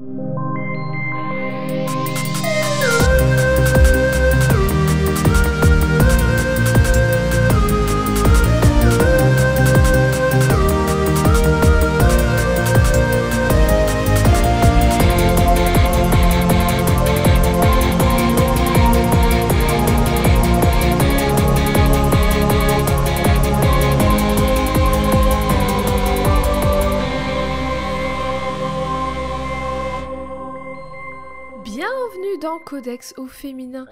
you. Au féminin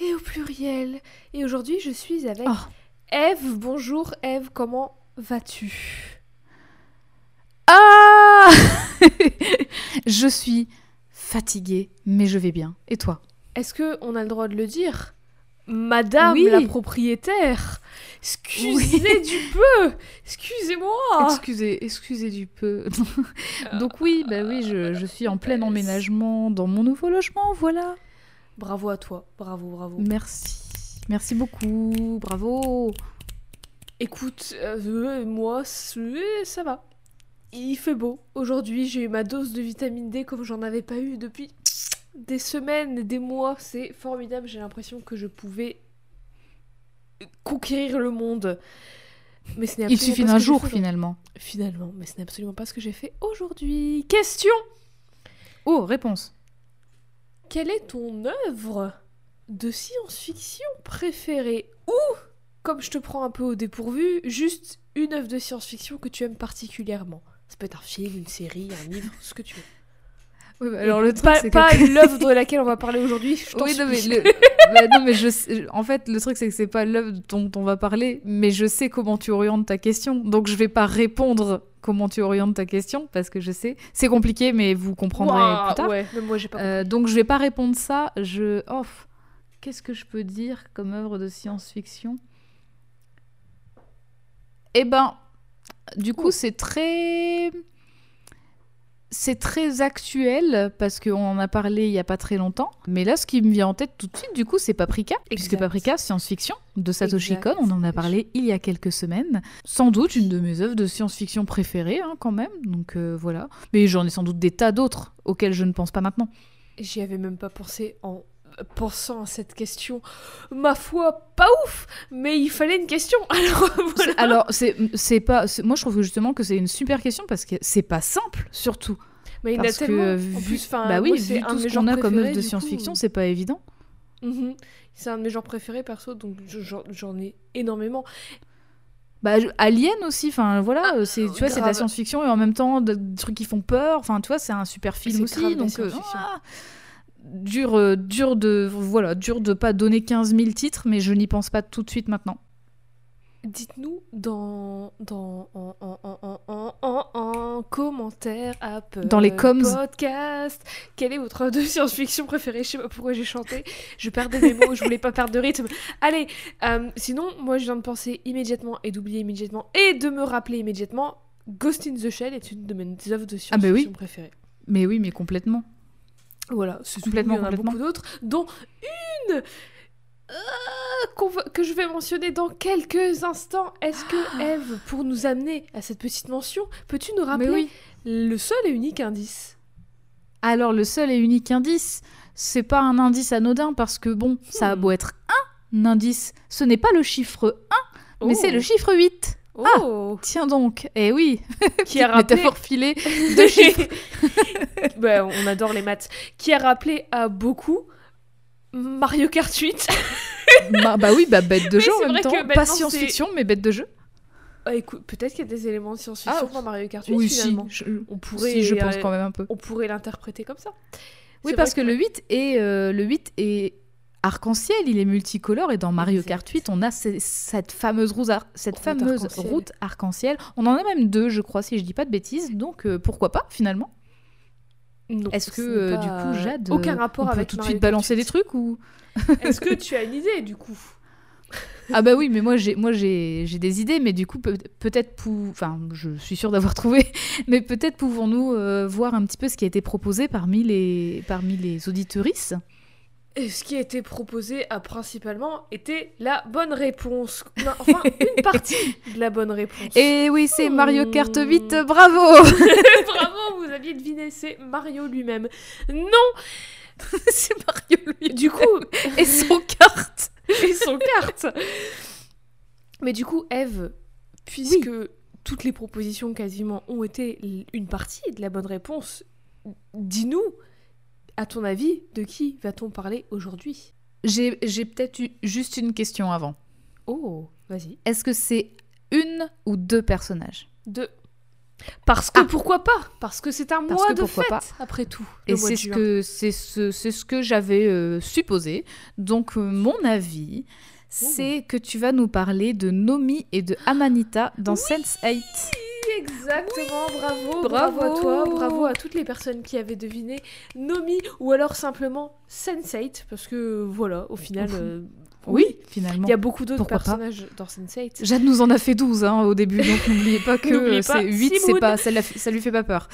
et au pluriel. Et aujourd'hui, je suis avec Oh. Eve. Bonjour Eve, comment vas-tu? Ah Je suis fatiguée, mais je vais bien. Et toi? Est-ce que on a le droit de le dire? Madame Oui. la propriétaire, excusez du peu, excusez-moi. Excusez, excusez du peu. Donc oui, bah oui, je, je suis en plein emménagement dans mon nouveau logement, voilà. Bravo à toi, bravo, bravo. Merci. Merci beaucoup, bravo. Écoute, euh, moi, ça va. Il fait beau. Aujourd'hui, j'ai eu ma dose de vitamine D comme j'en avais pas eu depuis des semaines, des mois. C'est formidable. J'ai l'impression que je pouvais conquérir le monde. Mais ce n'est Il suffit d'un jour finalement. Finalement, mais ce n'est absolument pas ce que j'ai fait aujourd'hui. Question Oh, réponse. Quelle est ton œuvre de science-fiction préférée Ou, comme je te prends un peu au dépourvu, juste une œuvre de science-fiction que tu aimes particulièrement Ça peut être un film, une série, un livre, ce que tu veux. Oui, bah, alors le truc, pas que- l'œuvre de laquelle on va parler aujourd'hui. je Oui, non, mais, le- bah, non, mais je sais- en fait, le truc, c'est que c'est pas l'œuvre dont on va parler, mais je sais comment tu orientes ta question. Donc, je vais pas répondre comment tu orientes ta question, parce que je sais. C'est compliqué, mais vous comprendrez plus tard. Ouais, même moi pas. Euh, donc, je vais pas répondre ça. Je. Oh, Qu'est-ce que je peux dire comme œuvre de science-fiction? Eh ben, du coup, c'est très. C'est très actuel parce qu'on en a parlé il y a pas très longtemps. Mais là, ce qui me vient en tête tout de suite, du coup, c'est Paprika. Puisque Exact. Paprika, science-fiction de Satoshi Exact. Kon, on en a parlé il y a quelques semaines. Sans doute une de mes œuvres de science-fiction préférées, hein, quand même. Donc euh, voilà. Mais j'en ai sans doute des tas d'autres auxquels je ne pense pas maintenant. J'y avais même pas pensé en pensant à cette question. Ma foi, pas ouf, mais il fallait une question. Alors voilà. Alors, c'est pas. Moi, je trouve que justement que c'est une super question parce que c'est pas simple, surtout. Mais il en a Parce que, vu, en plus, enfin, bah oui, moi, vu tout ce qu'on a comme œuvre de science-fiction, c'est pas évident. Mhm. C'est un de mes genres préférés perso, donc je- j'en ai énormément. Bah, Alien aussi, enfin voilà, Ah, euh, c'est tu vois, c'est de la science-fiction et en même temps de- des trucs qui font peur. Enfin, tu vois, c'est un super film aussi, donc euh, ah, dur, euh, dur de voilà, dur de pas donner 15 000 titres, mais je n'y pense pas tout de suite maintenant. Dites-nous dans, dans en, en, en, en, en, en, en commentaire Apple Dans les coms. podcast quelle est votre œuvre de science-fiction préférée je sais pas pourquoi j'ai chanté je perdais mes mots je voulais pas perdre de rythme allez euh, sinon moi je viens de penser immédiatement et d'oublier immédiatement et de me rappeler immédiatement Ghost in the Shell est une de mes œuvres de Ah bah oui. science-fiction préférées Mais oui, mais complètement. Voilà, c'est Complètement, complètement, il y en a complètement. beaucoup d'autres, dont une euh, que je vais mentionner dans quelques instants. Est-ce que Eve, pour nous amener à cette petite mention, peux-tu nous rappeler oui. le seul et unique indice? Alors, le seul et unique indice, c'est pas un indice anodin parce que bon, ça a Hmm. beau être un indice, ce n'est pas le chiffre 1, mais c'est le chiffre 8. Oh, Tiens donc, eh oui, qui a rappelé métaphore filée de chiffres. Bah, on adore les maths. Qui a rappelé à beaucoup Mario Kart 8. bah, bah oui, bah bête de Mais jeu en c'est même temps. Pas science-fiction, mais bête de jeu. Ah, écoute, peut-être qu'il y a des éléments de science-fiction Ah, dans Mario Kart 8 Oui, si, je, On pourrait, si, je pense euh, quand même un peu. on pourrait l'interpréter comme ça. Oui, parce que le 8 est, euh, le 8 est arc-en-ciel, il est multicolore, et dans Mario. Kart 8, on a ce- cette fameuse, route ar- cette Route fameuse arc-en-ciel. route arc-en-ciel. On en a même deux, je crois, si je dis pas de bêtises, donc euh, pourquoi pas, finalement? Est-ce que, euh, du coup, Jade, Aucun euh, rapport on peut avec tout de suite balancer 8. des trucs ou? Est-ce que tu as une idée du coup? Ah bah oui, mais moi j'ai moi j'ai des idées, mais du coup peut- peut-être pou- enfin je suis sûre d'avoir trouvé, mais peut-être pouvons-nous euh, voir un petit peu ce qui a été proposé parmi les parmi les auditorices. Et ce qui a été proposé a principalement été la bonne réponse. Non, enfin, une partie de la bonne réponse. Et oui, c'est Mario Kart 8, Hmm. bravo Bravo, vous aviez deviné, c'est Mario lui-même. Non C'est Mario lui Du coup, et son carte et son carte. Mais du coup, Eve, puisque toutes les propositions quasiment ont été une partie de la bonne réponse, dis-nous, à ton avis, de qui va-t-on parler aujourd'hui? J'ai peut-être eu juste une question avant. Oh, vas-y. Est-ce que c'est une ou deux personnages? De... Parce que Ah. pourquoi pas? Parce que c'est un Parce mois de fête, pas. après tout. Et c'est ce que c'est ce, ce que j'avais euh, supposé. Donc euh, mon avis, c'est que tu vas nous parler de Nomi et de Amanita dans Sense 8. Exactement, bravo, Bravo. bravo à toi, bravo à toutes les personnes qui avaient deviné Nomi ou alors simplement Sense8 parce que voilà, au final, euh, Oui, finalement. il y a beaucoup d'autres pas. personnages dans Sense8. Jade nous en a fait 12 hein, au début, donc n'oubliez pas que euh, c'est 8, c'est pas, ça, ça lui fait pas peur.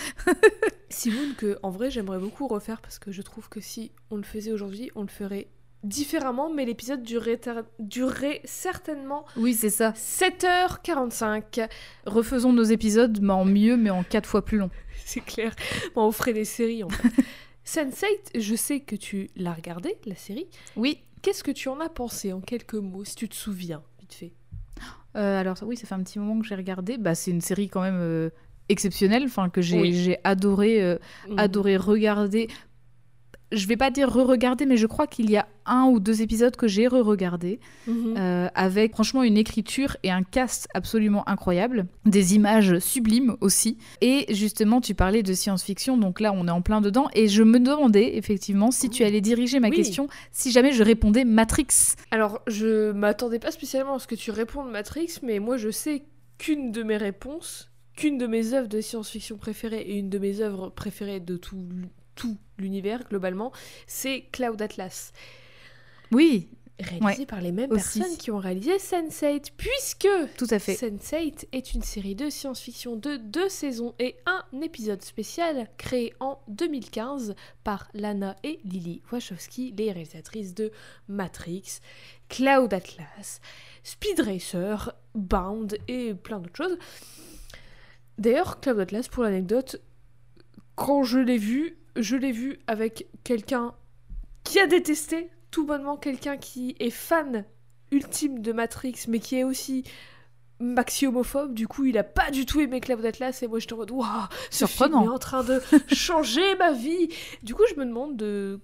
Simone que en vrai j'aimerais beaucoup refaire parce que je trouve que si on le faisait aujourd'hui, on le ferait différemment, mais l'épisode durerait certainement Oui, c'est ça. 7h45. Refaisons nos épisodes, mais en mieux, mais en 4 fois plus long. C'est clair. Bon, on ferait des séries en fait. Sense8, je sais que tu l'as regardé, la série. Oui. Qu'est-ce que tu en as pensé en quelques mots, si tu te souviens, vite fait? Euh, alors oui, ça fait un petit moment que j'ai regardé. Bah, c'est une série quand même euh, exceptionnelle, enfin que j'ai Oui. adoré, euh, Mhm. adoré regarder. Je vais pas dire re-regarder, mais je crois qu'il y a un ou deux épisodes que j'ai re-regardé Mhm. euh, avec franchement une écriture et un cast absolument incroyable, des images sublimes aussi. Et justement, tu parlais de science-fiction, donc là on est en plein dedans. Et je me demandais effectivement si tu allais diriger ma Oui. question, si jamais je répondais Matrix. Alors, je m'attendais pas spécialement à ce que tu répondes Matrix, mais moi je sais qu'une de mes réponses, qu'une de mes œuvres de science-fiction préférées et une de mes œuvres préférées de tout, tout l'univers globalement, c'est Cloud Atlas. Oui, Réalisé par les mêmes aussi. personnes qui ont réalisé Sense8, puisque tout à fait. Sense8 est une série de science-fiction de deux saisons et un épisode spécial créé en 2015 par Lana et Lily Wachowski, les réalisatrices de Matrix, Cloud Atlas, Speed Racer, Bound et plein d'autres choses. D'ailleurs, Cloud Atlas, pour l'anecdote, quand je l'ai vu, je l'ai vu avec quelqu'un qui a détesté tout bonnement quelqu'un qui est fan ultime de Matrix, mais qui est aussi maxi homophobe. Du coup, il a pas du tout aimé Cloud Atlas et moi j'étais en mode waouh, ce Surprenant. film est en train de changer ma vie. Du coup, je me demande de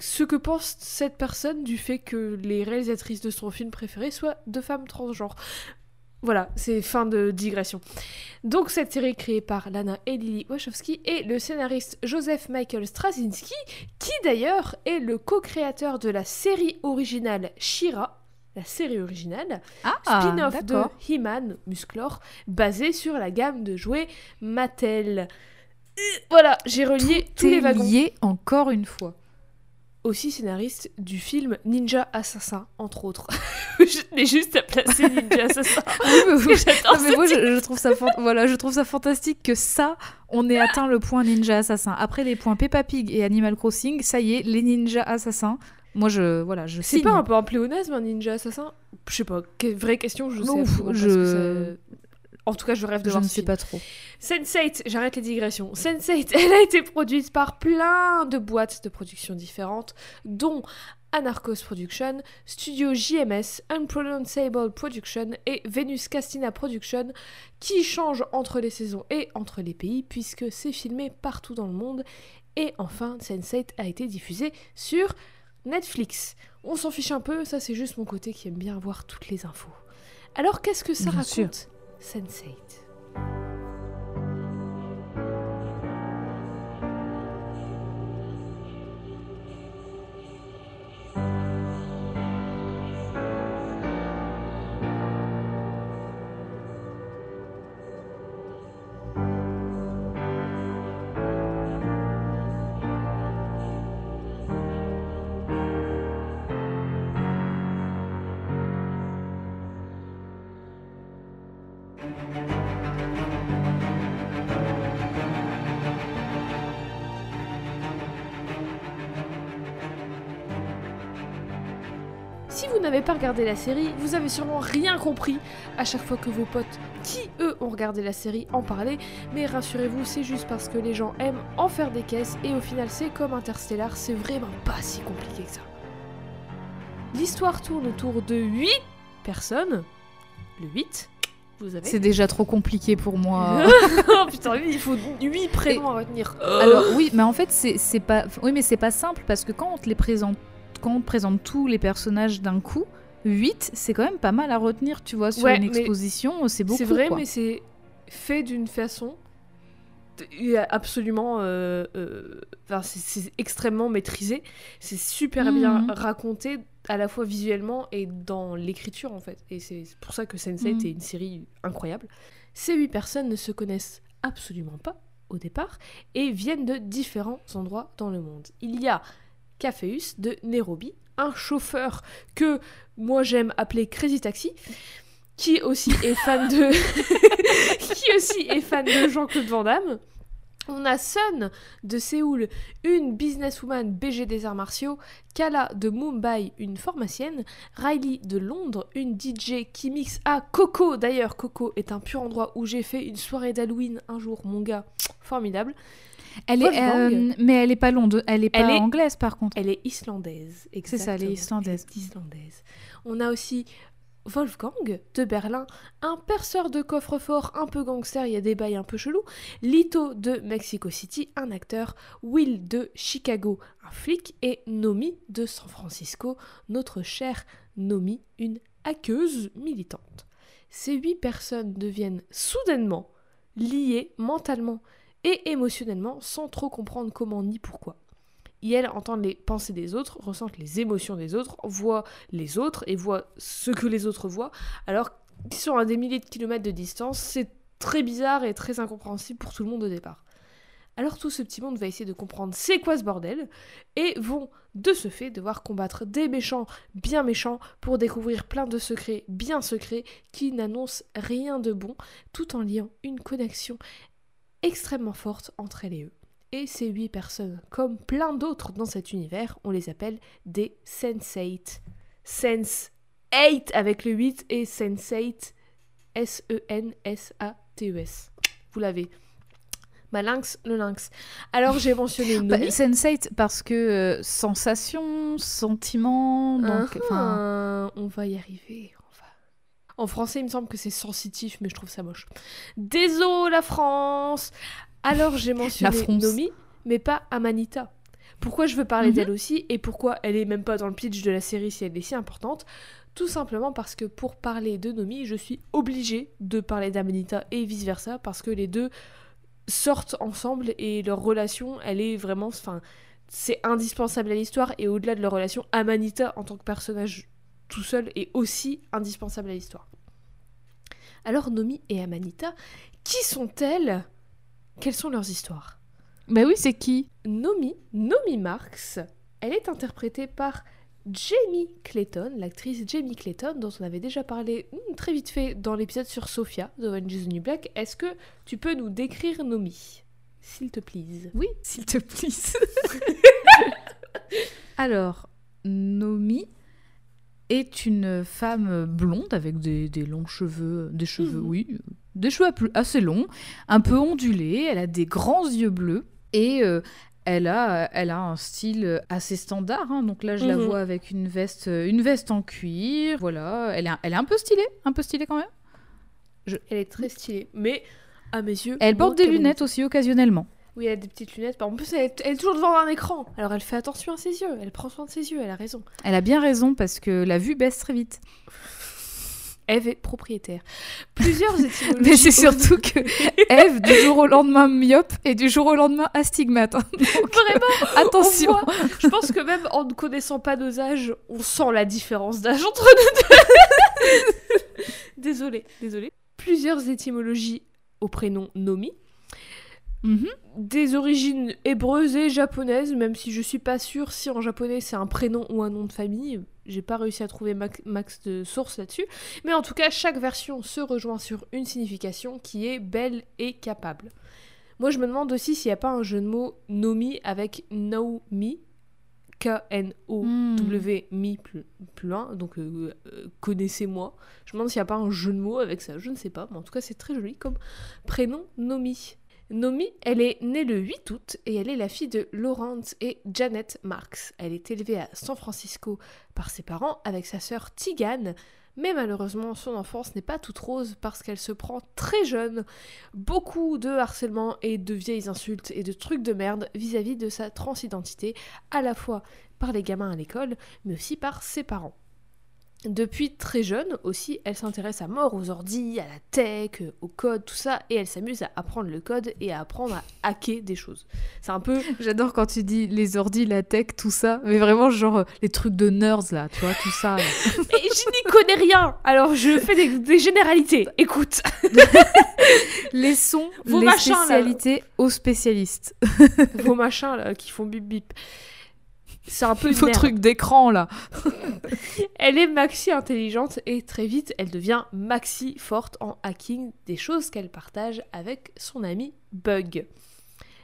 ce que pense cette personne du fait que les réalisatrices de son film préféré soient deux femmes transgenres. Voilà, c'est fin de digression. Donc cette série créée par Lana et Lily Wachowski et le scénariste Joseph Michael Straczynski, qui d'ailleurs est le co-créateur de la série originale Shira, la série originale, Ah, spin-off de. He-Man Musclor, basé sur la gamme de jouets Mattel. Euh, Voilà, j'ai relié tous les wagons. lié encore une fois. Aussi scénariste du film Ninja Assassin, entre autres. je tenais juste à placer Ninja Assassin. j'adore Non, mais ce moi, je, je trouve ça fan- voilà, je trouve ça fantastique que ça, on ait atteint le point ninja assassin. Après les points Peppa Pig et Animal Crossing, ça y est, les ninjas assassins. Moi, je voilà, je C'est pas un peu un pléonasme, un ninja assassin? Je sais pas. Que- vraie question, je sais Ouf, je- En tout cas, je rêve de Je voir ne ce sais pas trop. Sense8, j'arrête les digressions. Sense8, elle a été produite par plein de boîtes de production différentes, dont Anarchos Production, Studio JMS, Unpronounceable Production et Venus Castina Production, qui changent entre les saisons et entre les pays, puisque c'est filmé partout dans le monde. Et enfin, Sense8 a été diffusé sur Netflix. On s'en fiche un peu, ça c'est juste mon côté qui aime bien avoir toutes les infos. Alors qu'est-ce que ça Bien raconte, Sense8 Si n'avez pas regardé la série, vous avez sûrement rien compris à chaque fois que vos potes, qui eux ont regardé la série, en parlaient. Mais rassurez-vous, c'est juste parce que les gens aiment en faire des caisses et au final, c'est comme Interstellar, c'est vraiment pas si compliqué que ça. L'histoire tourne autour de 8 personnes. Le 8, vous avez. C'est déjà trop compliqué pour moi. oh putain, lui, il faut 8 prénoms à retenir. Alors oui, mais en fait c'est c'est pas oui mais c'est pas simple parce que quand on te les présente quand on te présente tous les personnages d'un coup, 8 c'est quand même pas mal à retenir, tu vois, sur Ouais, une exposition, c'est beaucoup C'est vrai, quoi. mais c'est fait d'une façon absolument euh, euh, enfin, c'est- extrêmement maîtrisé c'est super bien Mhm. raconté à la fois visuellement et dans l'écriture en fait et c'est pour ça que Sense8 Mhm. est une série incroyable ces huit personnes ne se connaissent absolument pas au départ et viennent de différents endroits dans le monde il y a Cafeus de Nairobi un chauffeur que moi j'aime appeler Crazy Taxi qui aussi est fan de qui aussi est fan de Jean-Claude Van Damme. On a Sun de Séoul, une businesswoman BG des arts martiaux, Kala de Mumbai, une pharmacienne, Riley de Londres, une DJ qui mixe à Coco. D'ailleurs, Coco est un pur endroit où j'ai fait une soirée d'Halloween un jour, mon gars, formidable. Elle est euh, mais elle est pas elle est pas Elle est- anglaise par contre. Elle est islandaise. C'est ça, elle est islandaise. Elle est islandaise. On a aussi Wolfgang de Berlin, un perceur de coffre-fort un peu gangster, il y a des bails un peu chelous. Lito de Mexico City, un acteur. Will de Chicago, un flic. Et Nomi de San Francisco, notre chère Nomi, une hackeuse militante. Ces huit personnes deviennent soudainement liées mentalement et émotionnellement sans trop comprendre comment ni pourquoi. Et elles entendent les pensées des autres, ressentent les émotions des autres, voient les autres et voient ce que les autres voient, alors qu'ils sont à des milliers de kilomètres de distance. C'est très bizarre et très incompréhensible pour tout le monde au départ. Alors tout ce petit monde va essayer de comprendre c'est quoi ce bordel et vont de ce fait devoir combattre des méchants bien méchants pour découvrir plein de secrets bien secrets qui n'annoncent rien de bon tout en liant une connexion extrêmement forte entre elles et eux. Et ces huit personnes, comme plein d'autres dans cet univers, on les appelle des Sense8. Sense 8 avec le 8 et Sense8, S-E-N-S-A-T-E-S. Vous l'avez. Ma lynx, le lynx. Alors j'ai mentionné Bah, Nomi. Sense8 parce que euh, sensation, sentiment, donc Ah, on va y arriver. En français, il me semble que c'est sensitif, mais je trouve ça moche. Désolé la France. Alors j'ai mentionné. Nomi, mais pas Amanita. Pourquoi je veux parler Mhm. d'elle aussi et pourquoi elle est même pas dans le pitch de la série si elle est si importante? Tout simplement parce que pour parler de Nomi, je suis obligée de parler d'Amanita et vice versa parce que les deux sortent ensemble et leur relation, elle est vraiment, enfin, c'est indispensable à l'histoire et au-delà de leur relation, Amanita en tant que personnage tout seul est aussi indispensable à l'histoire. Alors Nomi et Amanita, qui sont-elles? Quelles sont leurs histoires? Bah oui, c'est qui? Nomi, Nomi Marx, elle est interprétée par Jamie Clayton, l'actrice Jamie Clayton, dont on avait déjà parlé hmm, très vite fait dans l'épisode sur Sophia de Orange is the New Black. Est-ce que tu peux nous décrire Nomi? S'il te plaît. Oui, s'il te plaît. Alors, Nomi est une femme blonde avec des, des longs cheveux, des cheveux, Mhm. oui, des cheveux assez longs, un peu ondulés. Elle a des grands yeux bleus et euh, elle a, elle a un style assez standard. hein. Donc là, je la Mhm. vois avec une veste, une veste en cuir. Voilà, elle est, elle est un peu stylée, un peu stylée quand même. Elle est très stylée, mais à mes yeux. Elle porte des lunettes aussi occasionnellement. Oui, elle a des petites lunettes. En plus, elle est, elle est toujours devant un écran. Alors elle fait attention à ses yeux. Elle prend soin de ses yeux. Elle a raison. Elle a bien raison parce que la vue baisse très vite. Eve est propriétaire. Plusieurs étymologies. Mais c'est surtout que Eve, du jour au lendemain myope et du jour au lendemain astigmate. hein. Donc, Vraiment, attention. voit- je pense que même en ne connaissant pas nos âges, on sent la différence d'âge entre nous deux. désolé, désolé. Plusieurs étymologies au prénom Nomi. Mhm. Des origines hébreuses et japonaises, même si je suis pas sûre si en japonais c'est un prénom ou un nom de famille. J'ai pas réussi à trouver max, de sources là-dessus. Mais en tout cas, chaque version se rejoint sur une signification qui est belle et capable. Moi, je me demande aussi s'il n'y a pas un jeu de mots Nomi avec No Me, K-N-O-W mis plus, plus loin, donc euh, euh, connaissez-moi. Je me demande s'il n'y a pas un jeu de mots avec ça, je ne sais pas, mais en tout cas c'est très joli comme prénom Nomi. Nomi, elle est née le 8 août et elle est la fille de Lawrence et Janet Marks. Elle est élevée à San Francisco par ses parents avec sa sœur Tigane, mais malheureusement son enfance n'est pas toute rose parce qu'elle se prend très jeune beaucoup de harcèlement et de vieilles insultes et de trucs de merde vis-à-vis de sa transidentité, à la fois par les gamins à l'école, mais aussi par ses parents. Depuis très jeune aussi, elle s'intéresse à mort aux ordis, à la tech, au code, tout ça, et elle s'amuse à apprendre le code et à apprendre à hacker des choses. C'est un peu. J'adore quand tu dis les ordis, la tech, tout ça, mais vraiment genre euh, les trucs de nerds là, tu vois, tout ça. Mais je n'y connais rien Alors je fais des, des généralités. Écoute les sons, Vos les machins, là. spécialités aux spécialistes. Vos machins là qui font bip bip. C'est un peu merde. trucs d'écran là. Elle est maxi intelligente et très vite elle devient maxi forte en hacking des choses qu'elle partage avec son ami Bug.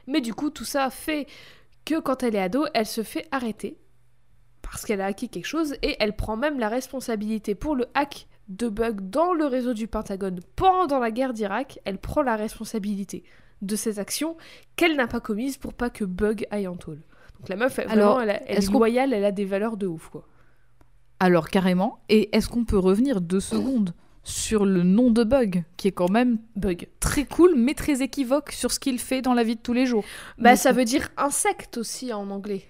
Mais du coup tout ça fait que quand elle est ado, elle se fait arrêter parce qu'elle a hacké quelque chose et elle prend même la responsabilité pour le hack de Bug dans le réseau du Pentagone pendant la guerre d'Irak. Elle prend la responsabilité de ces actions qu'elle n'a pas commises pour pas que Bug aille en tôle. Donc la meuf, Alors, vraiment, elle, est loyale, elle a des valeurs de ouf quoi. Alors carrément. Et est-ce qu'on peut revenir deux secondes sur le nom de Bug, qui est quand même Bug. très cool, mais très équivoque sur ce qu'il fait dans la vie de tous les jours. Bah, ça veut dire insecte aussi en anglais.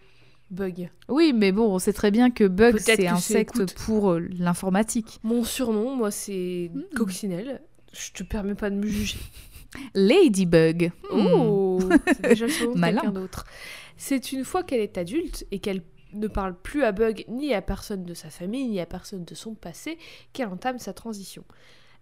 Bug. Oui, mais bon, on sait très bien que Bug, c'est insecte pour euh, l'informatique. Mon surnom, moi, c'est Hmm. Coccinelle. Je te permets pas de me juger. Ladybug. Hmm. Oh C'est déjà le surnom de Malin. quelqu'un d'autre. C'est une fois qu'elle est adulte et qu'elle ne parle plus à Bug ni à personne de sa famille ni à personne de son passé qu'elle entame sa transition.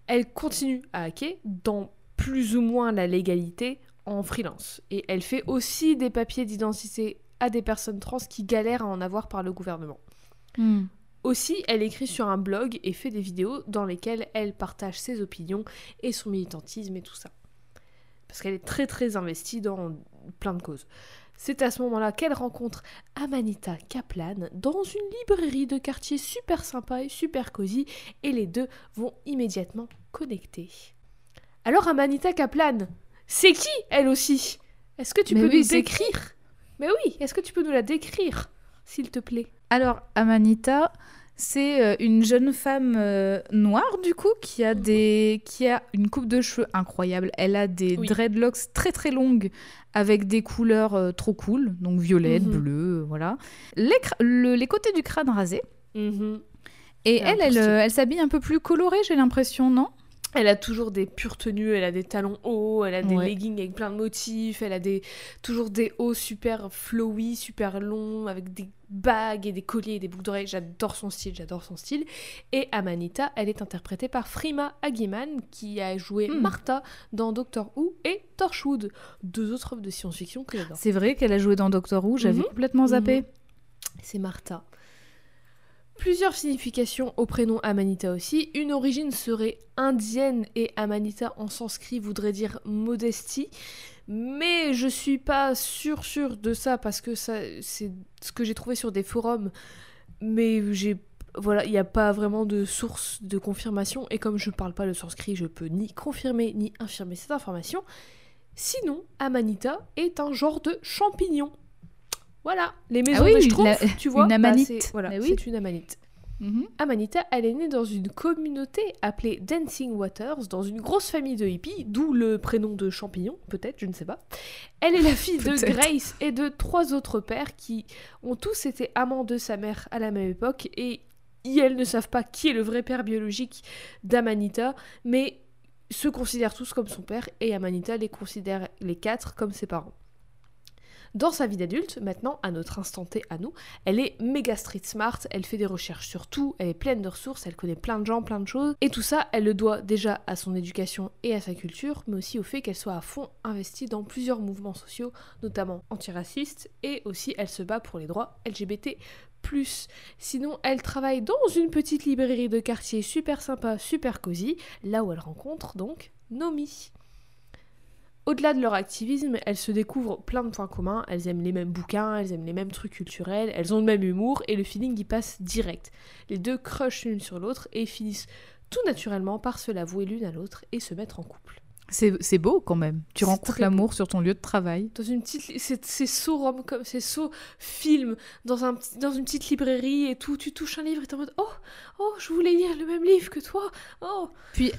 Elle continue à hacker dans plus ou moins la légalité en freelance. Et elle fait aussi des papiers d'identité à des personnes trans qui galèrent à en avoir par le gouvernement. Hmm. Aussi, elle écrit sur un blog et fait des vidéos dans lesquelles elle partage ses opinions et son militantisme et tout ça. Parce qu'elle est très très investie dans plein de causes. C'est à ce moment-là qu'elle rencontre Amanita Kaplan dans une librairie de quartier super sympa et super cosy et les deux vont immédiatement connecter. Alors Amanita Kaplan, c'est qui elle aussi? Est-ce que tu Mais peux oui, nous décrire? Mais oui, est-ce que tu peux nous la décrire, s'il te plaît? Alors, Amanita, c'est euh, une jeune femme euh, noire, du coup, qui a, des... qui a une coupe de cheveux incroyable. Elle a des Oui. dreadlocks très très longues avec des couleurs euh, trop cool, donc violette, Mhm. bleu, voilà. Les, le- les côtés du crâne rasé. Mhm. Et Elle elle, elle s'habille un peu plus colorée, j'ai l'impression, non? Elle a toujours des pures tenues, elle a des talons hauts, elle a des Ouais. leggings avec plein de motifs, elle a des, toujours des hauts super flowy, super longs, avec des bagues et des colliers et des boucles d'oreilles. J'adore son style, j'adore son style. Et Amanita, elle est interprétée par Frima Hagiman, qui a joué Hmm. Martha dans Doctor Who et Torchwood, deux autres œuvres de science-fiction que j'adore. C'est vrai qu'elle a joué dans Doctor Who, j'avais Mhm. complètement zappé. Mhm. C'est Martha. Plusieurs significations au prénom Amanita aussi. Une origine serait indienne et Amanita en sanskrit voudrait dire modestie. Mais je suis pas sûre sûre de ça parce que c'est ce que j'ai trouvé sur des forums. Mais voilà, il n'y a pas vraiment de source de confirmation et comme je parle pas le sanskrit, je peux ni confirmer ni infirmer cette information. Sinon, Amanita est un genre de champignon. Voilà, les maisons Ah oui, la- tu vois, une bah, amanite. c'est- voilà, Mais oui. c'est une amanite. Mhm. Amanita, elle est née dans une communauté appelée Dancing Waters, dans une grosse famille de hippies, d'où le prénom de champignon, peut-être, je ne sais pas. Elle est la fille de. Grace et de trois autres pères qui ont tous été amants de sa mère à la même époque, et ils, elles ne savent pas qui est le vrai père biologique d'Amanita, mais se considèrent tous comme son père, et Amanita les considère les quatre comme ses parents. Dans sa vie d'adulte, maintenant, à notre instant T à nous, elle est méga street smart, elle fait des recherches sur tout, elle est pleine de ressources, elle connaît plein de gens, plein de choses. Et tout ça, elle le doit déjà à son éducation et à sa culture, mais aussi au fait qu'elle soit à fond investie dans plusieurs mouvements sociaux, notamment antiracistes, et aussi elle se bat pour les droits LGBT. Sinon, elle travaille dans une petite librairie de quartier super sympa, super cosy, là où elle rencontre donc Nomi. Au-delà de leur activisme, elles se découvrent plein de points communs, elles aiment les mêmes bouquins, elles aiment les mêmes trucs culturels, elles ont le même humour et le feeling y passe direct. Les deux crushent l'une sur l'autre et finissent tout naturellement par se l'avouer l'une à l'autre et se mettre en couple. C'est beau quand même. Tu rencontres l'amour sur ton lieu de travail. Dans une petite, c'est so rom comme c'est so film dans un dans une petite librairie et tout. Tu touches un livre et t'es en mode oh oh je voulais lire le même livre que toi oh Puis,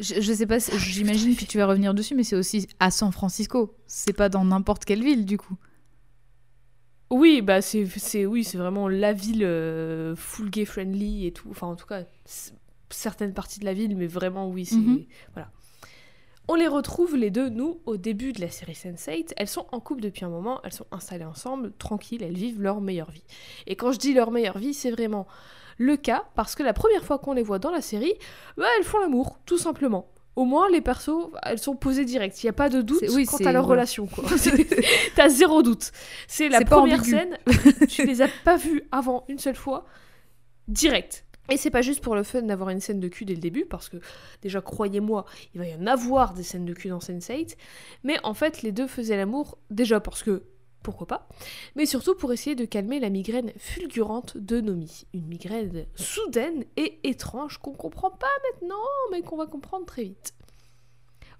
je, je sais pas, si- j'imagine que tu vas revenir dessus, mais c'est aussi à San Francisco. C'est pas dans n'importe quelle ville, du coup. Oui, bah c'est c'est oui, c'est vraiment la ville euh, full gay friendly et tout. Enfin en tout cas, certaines parties de la ville, mais vraiment oui, c'est Mhm. voilà. On les retrouve les deux nous au début de la série Sense8. Elles sont en couple depuis un moment, elles sont installées ensemble, tranquilles, elles vivent leur meilleure vie. Et quand je dis leur meilleure vie, c'est vraiment le cas parce que la première fois qu'on les voit dans la série, bah, elles font l'amour, tout simplement. Au moins, les persos, elles sont posées direct. Il n'y a pas de doute oui, quant à leur relation. T'as zéro doute. C'est la première scène, tu les as pas vues avant une seule fois, direct. Et c'est pas juste pour le fun d'avoir une scène de cul dès le début, parce que déjà, croyez-moi, il va y en avoir des scènes de cul dans Sense8, mais en fait, les deux faisaient l'amour déjà parce que, pourquoi pas, mais surtout pour essayer de calmer la migraine fulgurante de Nomi. Une migraine soudaine et étrange qu'on comprend pas maintenant, mais qu'on va comprendre très vite.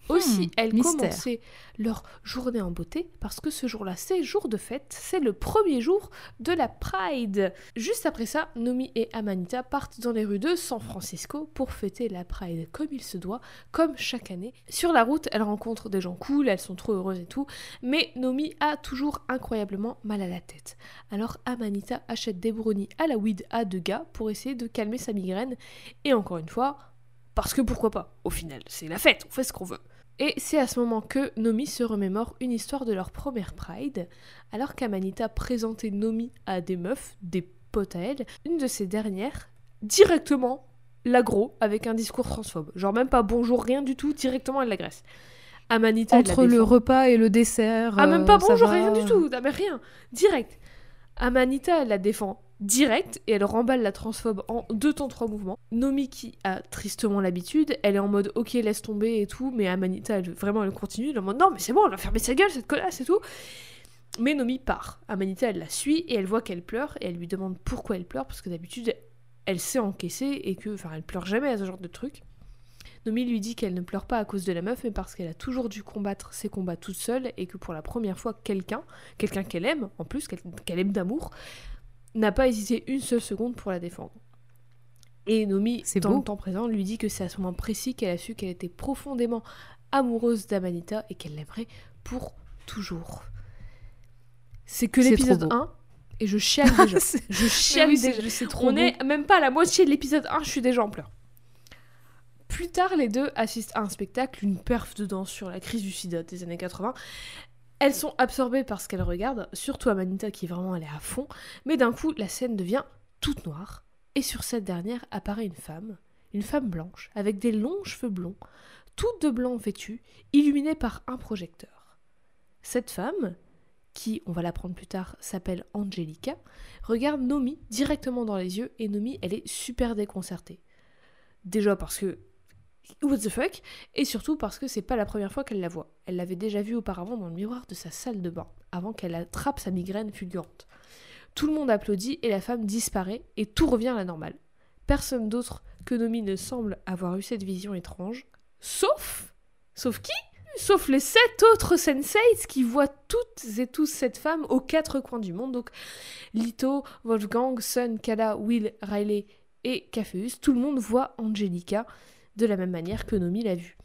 Aussi, Hmm, elles mystère. commençaient leur journée en beauté parce que ce jour-là, c'est jour de fête, c'est le premier jour de la Pride. Juste après ça, Nomi et Amanita partent dans les rues de San Francisco pour fêter la Pride comme il se doit, comme chaque année. Sur la route, elles rencontrent des gens cool, elles sont trop heureuses et tout, mais Nomi a toujours incroyablement mal à la tête. Alors Amanita achète des brownies à la weed à deux gars pour essayer de calmer sa migraine, et encore une fois, parce que pourquoi pas Au final, c'est la fête, on fait ce qu'on veut. Et c'est à ce moment que Nomi se remémore une histoire de leur première Pride, alors qu'Amanita présentait Nomi à des meufs, des potes à elle, une de ces dernières, directement l'agro avec un discours transphobe. Genre même pas bonjour, rien du tout, directement elle l'agresse. Amanita elle la Entre le repas et le dessert. Ah, même euh, pas ça bonjour, va. rien du tout. Ah, mais rien. Direct. Amanita, elle la défend direct et elle remballe la transphobe en deux temps trois mouvements. Nomi qui a tristement l'habitude, elle est en mode ok laisse tomber et tout, mais Amanita elle, vraiment elle continue, elle est en mode non mais c'est bon, elle va fermer sa gueule cette connasse et tout. Mais Nomi part. Amanita elle la suit et elle voit qu'elle pleure et elle lui demande pourquoi elle pleure parce que d'habitude elle sait encaisser et que enfin elle pleure jamais à ce genre de truc. Nomi lui dit qu'elle ne pleure pas à cause de la meuf, mais parce qu'elle a toujours dû combattre ses combats toute seule et que pour la première fois, quelqu'un, quelqu'un qu'elle aime, en plus, qu'elle qu'elle aime d'amour, n'a pas hésité une seule seconde pour la défendre. Et Nomi, dans beau. le temps présent, lui dit que c'est à ce moment précis qu'elle a su qu'elle était profondément amoureuse d'Amanita et qu'elle l'aimerait pour toujours. C'est que l'épisode trop beau. 1 et je chiale déjà. Je chiale oui, déjà. c'est trop On beau. est même pas à la moitié de l'épisode 1, je suis déjà en pleurs. Plus tard, les deux assistent à un spectacle, une perf de danse sur la crise du sida des années 80. Elles sont absorbées par ce qu'elles regardent, surtout Amanita qui vraiment est à fond, mais d'un coup la scène devient toute noire, et sur cette dernière apparaît une femme, une femme blanche, avec des longs cheveux blonds, toute de blanc vêtue, illuminée par un projecteur. Cette femme, qui, on va l'apprendre plus tard, s'appelle Angelica, regarde Nomi directement dans les yeux, et Nomi, elle est super déconcertée. Déjà parce que what the fuck et surtout parce que c'est pas la première fois qu'elle la voit. Elle l'avait déjà vue auparavant dans le miroir de sa salle de bain avant qu'elle attrape sa migraine fulgurante. Tout le monde applaudit et la femme disparaît et tout revient à la normale. Personne d'autre que Nomi ne semble avoir eu cette vision étrange, sauf sauf qui? Sauf les sept autres senseis qui voient toutes et tous cette femme aux quatre coins du monde. Donc Lito, Wolfgang, Sun, Kala, Will, Riley et Cafeus, tout le monde voit Angelica de la même manière que Nomi l'a vue.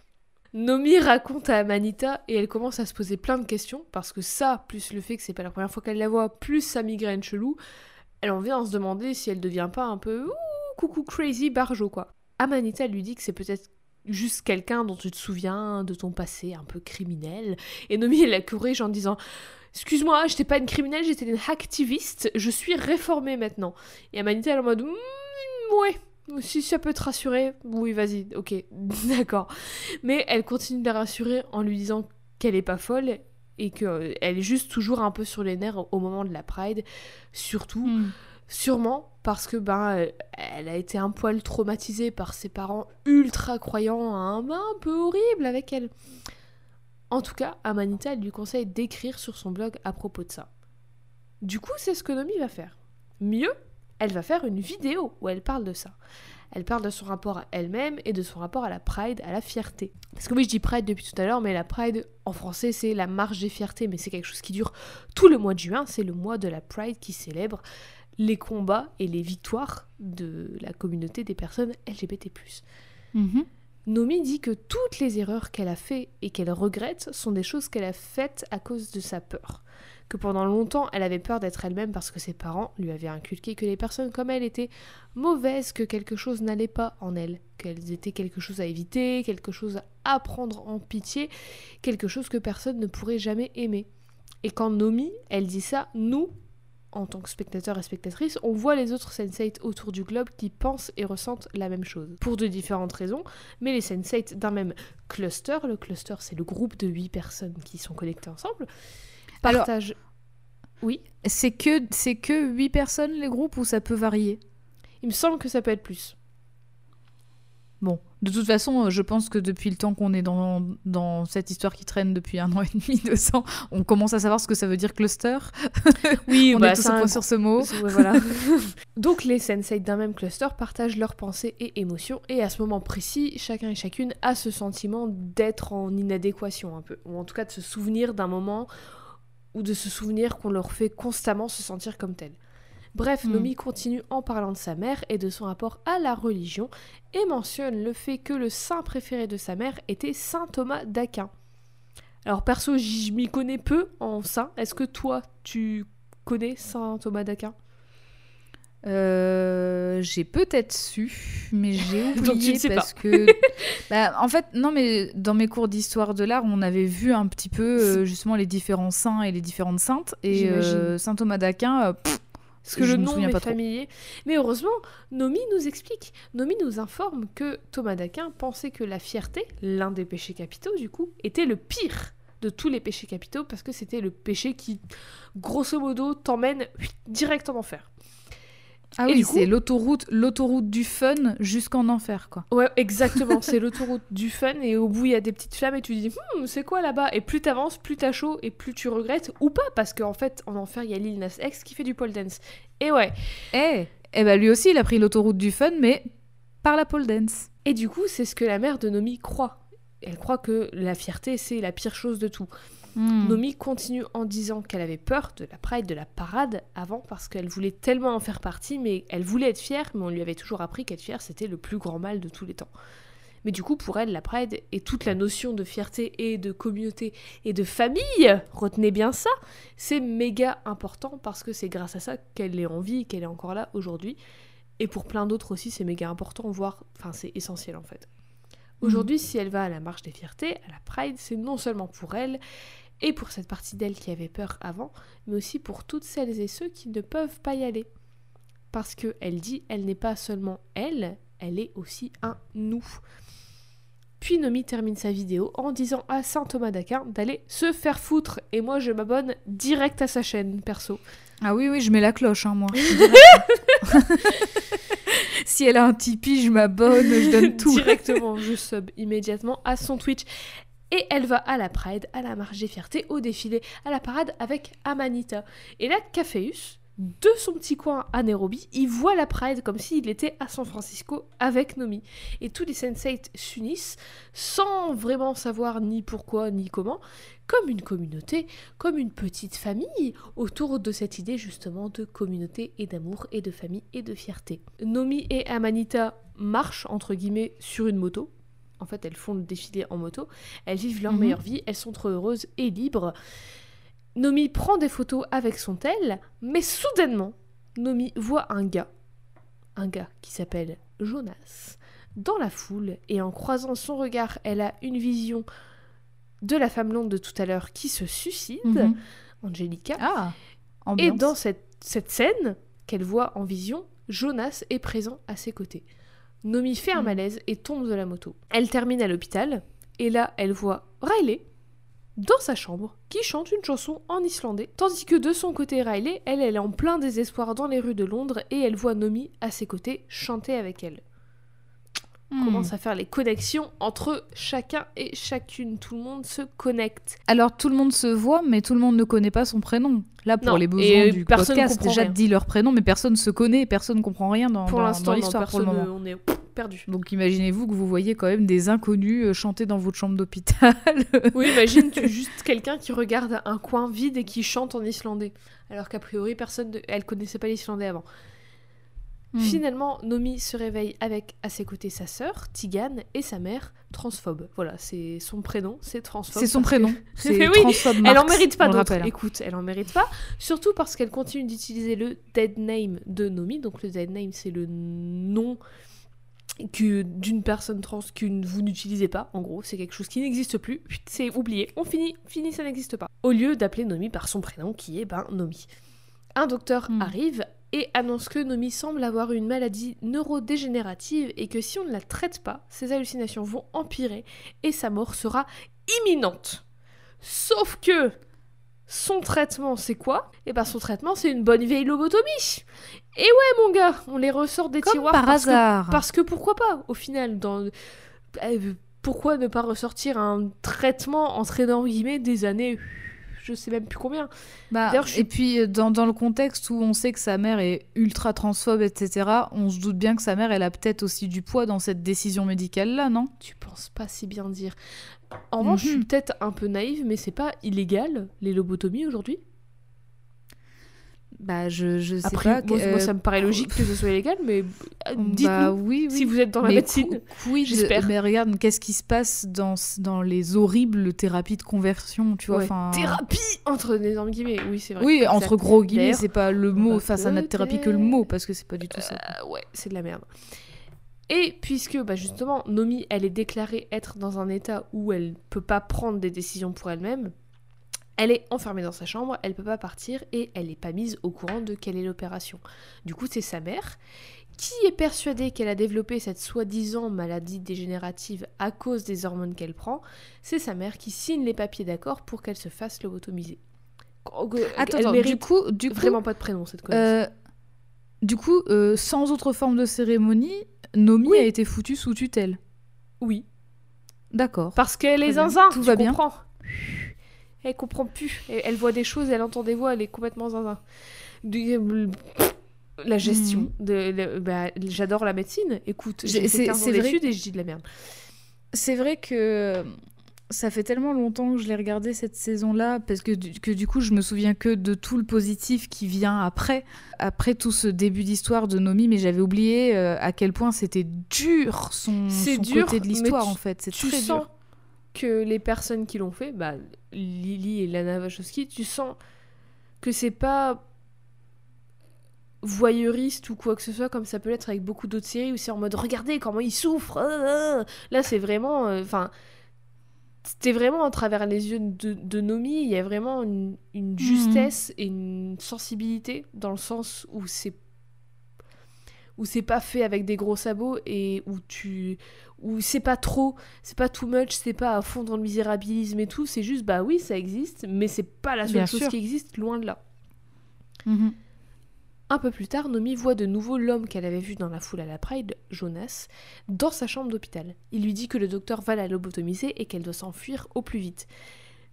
Nomi raconte à Amanita et elle commence à se poser plein de questions parce que ça, plus le fait que c'est pas la première fois qu'elle la voit, plus sa migraine chelou, elle en vient à se demander si elle devient pas un peu ouh, coucou crazy barjo quoi. Amanita lui dit que c'est peut-être juste quelqu'un dont tu te souviens de ton passé un peu criminel et Nomi elle la corrige en disant Excuse-moi, j'étais pas une criminelle, j'étais une hacktiviste, je suis réformée maintenant. Et Amanita elle est en mode Mm, Ouais, si ça peut te rassurer, oui, vas-y, ok, d'accord. Mais elle continue de la rassurer en lui disant qu'elle est pas folle et qu'elle est juste toujours un peu sur les nerfs au moment de la Pride. Surtout, Hmm. sûrement parce que ben, euh, elle a été un poil traumatisée par ses parents ultra croyants, hein, ben, un peu horrible avec elle. En tout cas, Amanita elle lui conseille d'écrire sur son blog à propos de ça. Du coup, c'est ce que Nomi va faire. Mieux, elle va faire une vidéo où elle parle de ça. Elle parle de son rapport à elle-même et de son rapport à la pride, à la fierté. Parce que oui, je dis pride depuis tout à l'heure, mais la pride, en français, c'est la marche des fiertés, mais c'est quelque chose qui dure tout le mois de juin. C'est le mois de la pride qui célèbre les combats et les victoires de la communauté des personnes LGBT+. Nomi dit que toutes les erreurs qu'elle a fait et qu'elle regrette sont des choses qu'elle a faites à cause de sa peur. Que pendant longtemps, elle avait peur d'être elle-même parce que ses parents lui avaient inculqué que les personnes comme elle étaient mauvaises, que quelque chose n'allait pas en elles, qu'elles étaient quelque chose à éviter, quelque chose à prendre en pitié, quelque chose que personne ne pourrait jamais aimer. Et quand Nomi, elle dit ça, nous, en tant que spectateurs et spectatrices, on voit les autres sensates autour du globe qui pensent et ressentent la même chose. Pour de différentes raisons, mais les sensates d'un même cluster, le cluster c'est le groupe de 8 personnes qui sont connectées ensemble, Alors- partagent... Oui, C'est que c'est que 8 personnes les groupes ou ça peut varier? Il me semble que ça peut être plus. Bon, de toute façon, euh, je pense que depuis le temps qu'on est dans, dans cette histoire qui traîne depuis un an et demi, deux ans, on commence à savoir ce que ça veut dire cluster. Oui, on bah, est tous un sur ce mot. Ouais, voilà. Donc les sensates d'un même cluster partagent leurs pensées et émotions et à ce moment précis, chacun et chacune a ce sentiment d'être en inadéquation un peu, ou en tout cas de se souvenir d'un moment ou de se souvenir qu'on leur fait constamment se sentir comme tel. Bref, Mm. Nomi continue en parlant de sa mère et de son rapport à la religion et mentionne le fait que le saint préféré de sa mère était saint Thomas d'Aquin. Alors perso, je m'y connais peu en saint. Est-ce que toi, tu connais saint Thomas d'Aquin? Euh, j'ai peut-être su, mais j'ai oublié pas. parce que. Bah, en fait, non, mais dans mes cours d'histoire de l'art, on avait vu un petit peu euh, justement les différents saints et les différentes saintes. Et euh, saint Thomas d'Aquin, pff, Parce que Je le nom est trop. familier. Mais heureusement, Nomi nous explique. Nomi nous informe que Thomas d'Aquin pensait que la fierté, l'un des péchés capitaux du coup, était le pire de tous les péchés capitaux parce que c'était le péché qui, grosso modo, t'emmène direct en enfer. Ah Et oui, c'est l'autoroute, l'autoroute du fun jusqu'en enfer, quoi. Ouais, exactement. c'est l'autoroute du fun et au bout il y a des petites flammes et tu dis Hum, c'est quoi là-bas? Et plus t'avances, plus t'as chaud et plus tu regrettes ou pas parce qu'en fait en enfer il y a Lil Nas X qui fait du pole dance. Et ouais. Eh, eh ben lui aussi, il a pris l'autoroute du fun, mais par la pole dance. Et du coup c'est ce que la mère de Nomi croit. Elle croit que la fierté c'est la pire chose de tout. Hmm. Nomi continue en disant qu'elle avait peur de la pride, de la parade avant parce qu'elle voulait tellement en faire partie, mais elle voulait être fière, mais on lui avait toujours appris qu'être fière c'était le plus grand mal de tous les temps. Mais du coup, pour elle, la pride et toute la notion de fierté et de communauté et de famille, retenez bien ça, c'est méga important parce que c'est grâce à ça qu'elle est en vie, qu'elle est encore là aujourd'hui. Et pour plein d'autres aussi, c'est méga important, voire, enfin, c'est essentiel en fait. Aujourd'hui, si elle va à la marche des fiertés, à la Pride, c'est non seulement pour elle et pour cette partie d'elle qui avait peur avant, mais aussi pour toutes celles et ceux qui ne peuvent pas y aller. Parce que elle dit, elle n'est pas seulement elle, elle est aussi un nous. Puis Nomi termine sa vidéo en disant à Saint Thomas d'Aquin d'aller se faire foutre. Et moi, je m'abonne direct à sa chaîne, perso. Ah oui, oui, je mets la cloche, hein, moi. si elle a un Tipeee, je m'abonne, je donne tout. Directement, je sub immédiatement à son Twitch. Et elle va à la Pride, à la marche des fiertés, au défilé, à la parade avec Amanita. Et là, Caféus, de son petit coin à Nairobi, il voit la Pride comme s'il était à San Francisco avec Nomi. Et tous les sensates s'unissent sans vraiment savoir ni pourquoi ni comment, comme une communauté, comme une petite famille, autour de cette idée justement de communauté et d'amour et de famille et de fierté. Nomi et Amanita marchent entre guillemets sur une moto. En fait, elles font le défilé en moto. Elles vivent leur Mhm. meilleure vie. Elles sont trop heureuses et libres. Nomi prend des photos avec son tel, mais soudainement, Nomi voit un gars, un gars qui s'appelle Jonas, dans la foule, et en croisant son regard, elle a une vision de la femme blonde de tout à l'heure qui se suicide, Mhm. Angelica, Ah, et dans cette, cette scène qu'elle voit en vision, Jonas est présent à ses côtés. Nomi fait un Mm. malaise et tombe de la moto. Elle termine à l'hôpital, et là, elle voit Riley dans sa chambre qui chante une chanson en islandais, tandis que de son côté, Riley, elle, elle est en plein désespoir dans les rues de Londres et elle voit Nomi à ses côtés chanter avec elle. Hmm. commence à faire les connexions entre chacun et chacune. Tout le monde se connecte. Alors tout le monde se voit, mais tout le monde ne connaît pas son prénom. Là, pour Non, les besoins et du personne podcast, déjà rien. dit leur prénom, mais personne se connaît, personne comprend rien dans, pour l'instant, l'histoire pour le moment. on est perdu. Donc imaginez-vous que vous voyez quand même des inconnus euh, chanter dans votre chambre d'hôpital. Oui, imagine tu juste quelqu'un qui regarde un coin vide et qui chante en islandais. Alors qu'a priori, personne, ne- elle connaissait pas l'islandais avant. Hmm. Finalement, Nomi se réveille avec à ses côtés sa sœur, Tigane, et sa mère, transphobe. Voilà, c'est son prénom, c'est transphobe. C'est son que- prénom. C'est oui, transphobe Elle en mérite pas d'autres. Écoute, elle en mérite pas. Surtout parce qu'elle continue d'utiliser le dead name de Nomi. Donc le dead name, c'est le nom que d'une personne trans que vous n'utilisez pas. En gros, c'est quelque chose qui n'existe plus. C'est oublié. On finit, fini, ça n'existe pas. Au lieu d'appeler Nomi par son prénom, qui est ben Nomi. Un docteur Hmm. arrive et annonce que Nomi semble avoir une maladie neurodégénérative et que si on ne la traite pas, ses hallucinations vont empirer et sa mort sera imminente. Sauf que son traitement, c'est quoi? Et ben son traitement, c'est une bonne vieille lobotomie. Et ouais, mon gars, on les ressort des Comme tiroirs par parce que- hasard. parce que pourquoi pas, au final, dans... euh, pourquoi ne pas ressortir un traitement énormes guillemets des années, je sais même plus combien. Bah, je Et puis, euh, dans, dans le contexte où on sait que sa mère est ultra transphobe, etc., on se doute bien que sa mère, elle a peut-être aussi du poids dans cette décision médicale-là, non? Tu penses pas si bien dire. En revanche, je suis Mhm. peut-être un peu naïve, mais c'est pas illégal les lobotomies aujourd'hui? Bah, je, je sais Après, pas. moi, moi, ça me paraît logique que ce soit illégal, mais euh, dites-nous Bah oui, oui. si vous êtes dans la Mais médecine. quid- j'espère. Mais regarde, qu'est-ce qui se passe dans, dans les horribles thérapies de conversion, tu vois Ouais. Thérapie entre énormes guillemets, oui c'est vrai. Oui, entre gros guillemets, c'est pas le mot, enfin ça n'a de thérapie que le mot, parce que c'est pas du tout ça. Euh, ouais, c'est de la merde. Et puisque bah, justement Nomi, elle est déclarée être dans un état où elle peut pas prendre des décisions pour elle-même, elle est enfermée dans sa chambre, elle peut pas partir et elle est pas mise au courant de quelle est l'opération. Du coup, c'est sa mère qui est persuadée qu'elle a développé cette soi-disant maladie dégénérative à cause des hormones qu'elle prend. C'est sa mère qui signe les papiers d'accord pour qu'elle se fasse lobotomiser. Attends, elle mérite du coup, du coup, vraiment pas de prénom cette euh, du coup, euh, sans autre forme de cérémonie, Nomi Oui. a été foutue sous tutelle. Oui. D'accord. Parce qu'elle est zinzin, Tout tu va bien. Elle comprend plus. Elle, elle voit des choses, elle entend des voix, elle est complètement zinzin. Du- euh, La gestion. De, le- bah, J'adore la médecine. Écoute, J'ai- fait 15 ans c'est vrai d'études et je dis de la merde. C'est vrai que ça fait tellement longtemps que je l'ai regardé cette saison-là, parce que du, que du coup, je me souviens que de tout le positif qui vient après, après tout ce début d'histoire de Nomi, mais j'avais oublié euh, à quel point c'était dur son, C'est son dur, côté de l'histoire en fait. C'est très sens dur. Que les personnes qui l'ont fait, bah, Lily et Lana Wachowski, tu sens que c'est pas voyeuriste ou quoi que ce soit comme ça peut l'être avec beaucoup d'autres séries où c'est en mode regardez comment il souffre ah, ah. là c'est vraiment euh, enfin c'était vraiment à travers les yeux de, de Nomi il y a vraiment une, une justesse et une sensibilité dans le sens où c'est où c'est pas fait avec des gros sabots et où tu où c'est pas trop c'est pas too much c'est pas à fond dans le misérabilisme et tout c'est juste bah oui ça existe mais c'est pas la seule Bien chose sûr. qui existe loin de là Mhm. un peu plus tard, Nomi voit de nouveau l'homme qu'elle avait vu dans la foule à la Pride, Jonas, dans sa chambre d'hôpital. Il lui dit que le docteur va la lobotomiser et qu'elle doit s'enfuir au plus vite.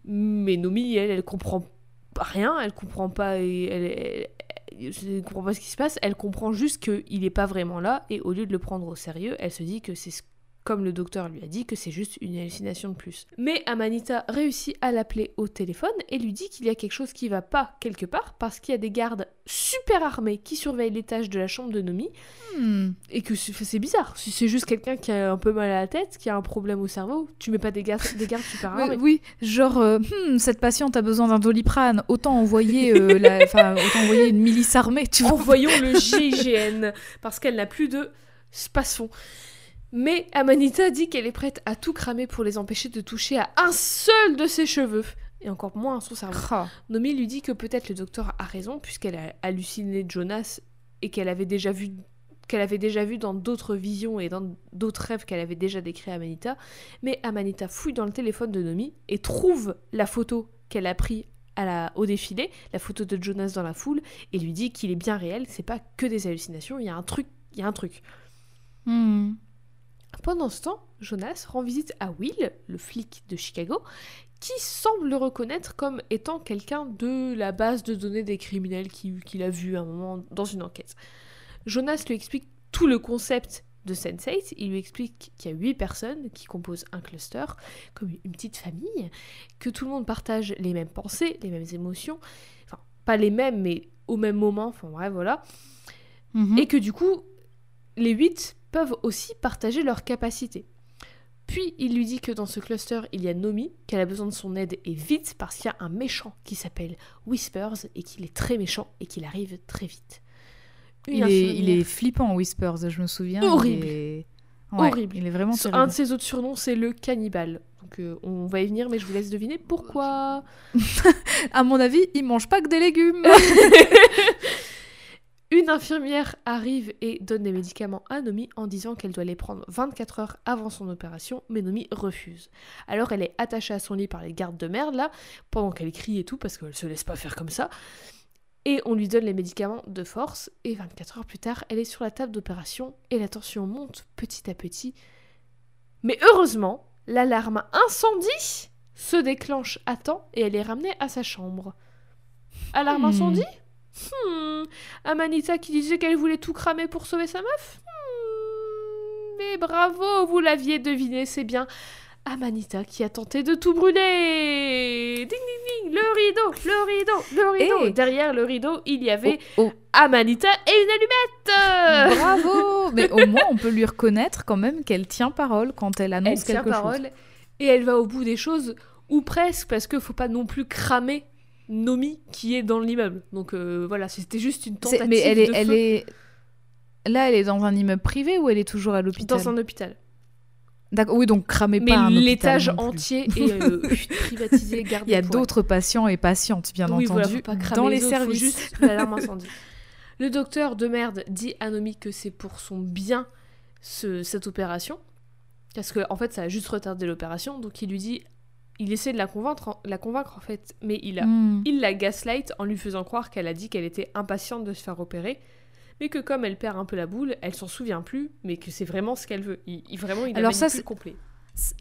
Mais Nomi, elle, elle comprend rien, elle comprend pas, et elle, elle- elle- elle comprend pas ce qui se passe, elle comprend juste qu'il est pas vraiment là, et au lieu de le prendre au sérieux, elle se dit que c'est ce- comme le docteur lui a dit, que c'est juste une hallucination de plus. Mais Amanita réussit à l'appeler au téléphone et lui dit qu'il y a quelque chose qui va pas quelque part, parce qu'il y a des gardes super armés qui surveillent l'étage de la chambre de Nomi, Hmm. et que c'est bizarre. Si c'est juste quelqu'un qui a un peu mal à la tête, qui a un problème au cerveau, tu mets pas des gardes, des gardes super armés. oui, genre, euh, Hmm, cette patiente a besoin d'un doliprane, autant envoyer, euh, la- autant envoyer une milice armée, tu vois. Envoyons le GIGN, parce qu'elle n'a plus de spasson. Mais Amanita dit qu'elle est prête à tout cramer pour les empêcher de toucher à un seul de ses cheveux, et encore moins à son cerveau. Nomi lui dit que peut-être le docteur a raison, puisqu'elle a halluciné Jonas et qu'elle avait déjà vu qu'elle avait déjà vu dans d'autres visions et dans d'autres rêves qu'elle avait déjà décrits à Amanita. Mais Amanita fouille dans le téléphone de Nomi et trouve la photo qu'elle a prise à la, au défilé, la photo de Jonas dans la foule, et lui dit qu'il est bien réel, c'est pas que des hallucinations, il y a un truc, il y a un truc. Hmm. Pendant ce temps, Jonas rend visite à Will, le flic de Chicago, qui semble le reconnaître comme étant quelqu'un de la base de données des criminels qu'il a vu à un moment dans une enquête. Jonas lui explique tout le concept de Sense8, il lui explique qu'il y a huit personnes qui composent un cluster, comme une petite famille, que tout le monde partage les mêmes pensées, les mêmes émotions, enfin pas les mêmes mais au même moment, enfin bref voilà, Mhm. et que du coup les huit peuvent aussi partager leurs capacités. Puis il lui dit que dans ce cluster, il y a Nomi, qu'elle a besoin de son aide et vite parce qu'il y a un méchant qui s'appelle Whispers et qu'il est très méchant et qu'il arrive très vite. Il est, il infirmière- est flippant, Whispers, je me souviens. Horrible. Il est... Ouais, Horrible. Il est vraiment Un terrible. de ses autres surnoms, c'est le cannibale. Donc euh, on va y venir, mais je vous laisse deviner pourquoi. À mon avis, il mange pas que des légumes. Une infirmière arrive et donne des médicaments à Nomi en disant qu'elle doit les prendre 24 heures avant son opération, mais Nomi refuse. Alors elle est attachée à son lit par les gardes de merde là, pendant qu'elle crie et tout, parce qu'elle se laisse pas faire comme ça. Et on lui donne les médicaments de force, et 24 heures plus tard, elle est sur la table d'opération, et la tension monte petit à petit. Mais heureusement, l'alarme incendie se déclenche à temps, et elle est ramenée à sa chambre. Alarme Hmm. incendie? Hmm. Amanita qui disait qu'elle voulait tout cramer pour sauver sa meuf Hmm. Mais bravo, vous l'aviez deviné, c'est bien. Amanita qui a tenté de tout brûler Ding ding ding Le rideau Le rideau Le rideau Eh. Derrière le rideau, il y avait Oh, oh, Amanita et une allumette bravo Mais au moins, on peut lui reconnaître quand même qu'elle tient parole quand elle Elle annonce tient quelque chose. parole et elle va au bout des choses, ou presque, parce qu'il faut pas non plus cramer Nomi qui est dans l'immeuble. Donc euh, voilà, c'était juste une tentative Mais elle est, de elle est... Là, elle est dans un immeuble privé ou elle est toujours à l'hôpital? Dans un hôpital. D'accord, oui, donc cramez Mais pas l'étage entier est euh, privatisé, gardé Il y a d'autres patients et patientes, bien oui, voilà, entendu, faut pas dans les autres, services. juste l'alarme incendie. Le docteur de merde dit à Nomi que c'est pour son bien ce- cette opération, parce que en fait ça a juste retardé l'opération, donc il lui dit, il essaie de la convaincre, la convaincre en fait, mais il a, Hmm. il la gaslight en lui faisant croire qu'elle a dit qu'elle était impatiente de se faire opérer, mais que comme elle perd un peu la boule, elle s'en souvient plus, mais que c'est vraiment ce qu'elle veut. Il, il- vraiment il a Alors ça, c'est- complet.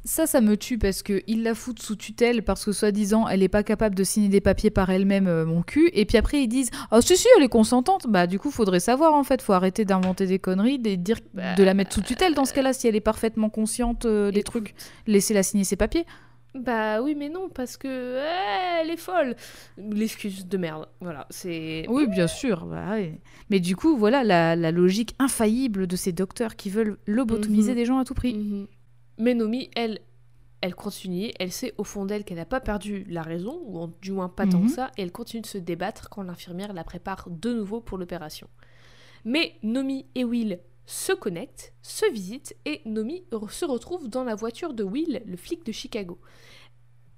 Ça, ça me tue parce que il la foutent sous tutelle parce que soi-disant elle est pas capable de signer des papiers par elle-même, euh, mon cul. Et puis après ils disent ah si si elle est consentante. Bah du coup faudrait savoir en fait, faut arrêter d'inventer des conneries, de dire Bah, de la mettre sous tutelle dans ce cas-là si elle est parfaitement consciente euh, des trucs. Laissez-la signer ses papiers. Bah oui, mais non, parce que euh, elle est folle. L'excuse de merde. Voilà, c'est. Oui bien sûr. bah. Mais du coup voilà la, la logique infaillible de ces docteurs qui veulent lobotomiser Mhm. des gens à tout prix. Mhm. Mais Nomi, elle, elle continue. Elle sait au fond d'elle qu'elle n'a pas perdu la raison, ou en- du moins pas tant Mhm. que ça, et elle continue de se débattre quand l'infirmière la prépare de nouveau pour l'opération. Mais Nomi et Will se connectent, se visitent, et Nomi se retrouve dans la voiture de Will, le flic de Chicago.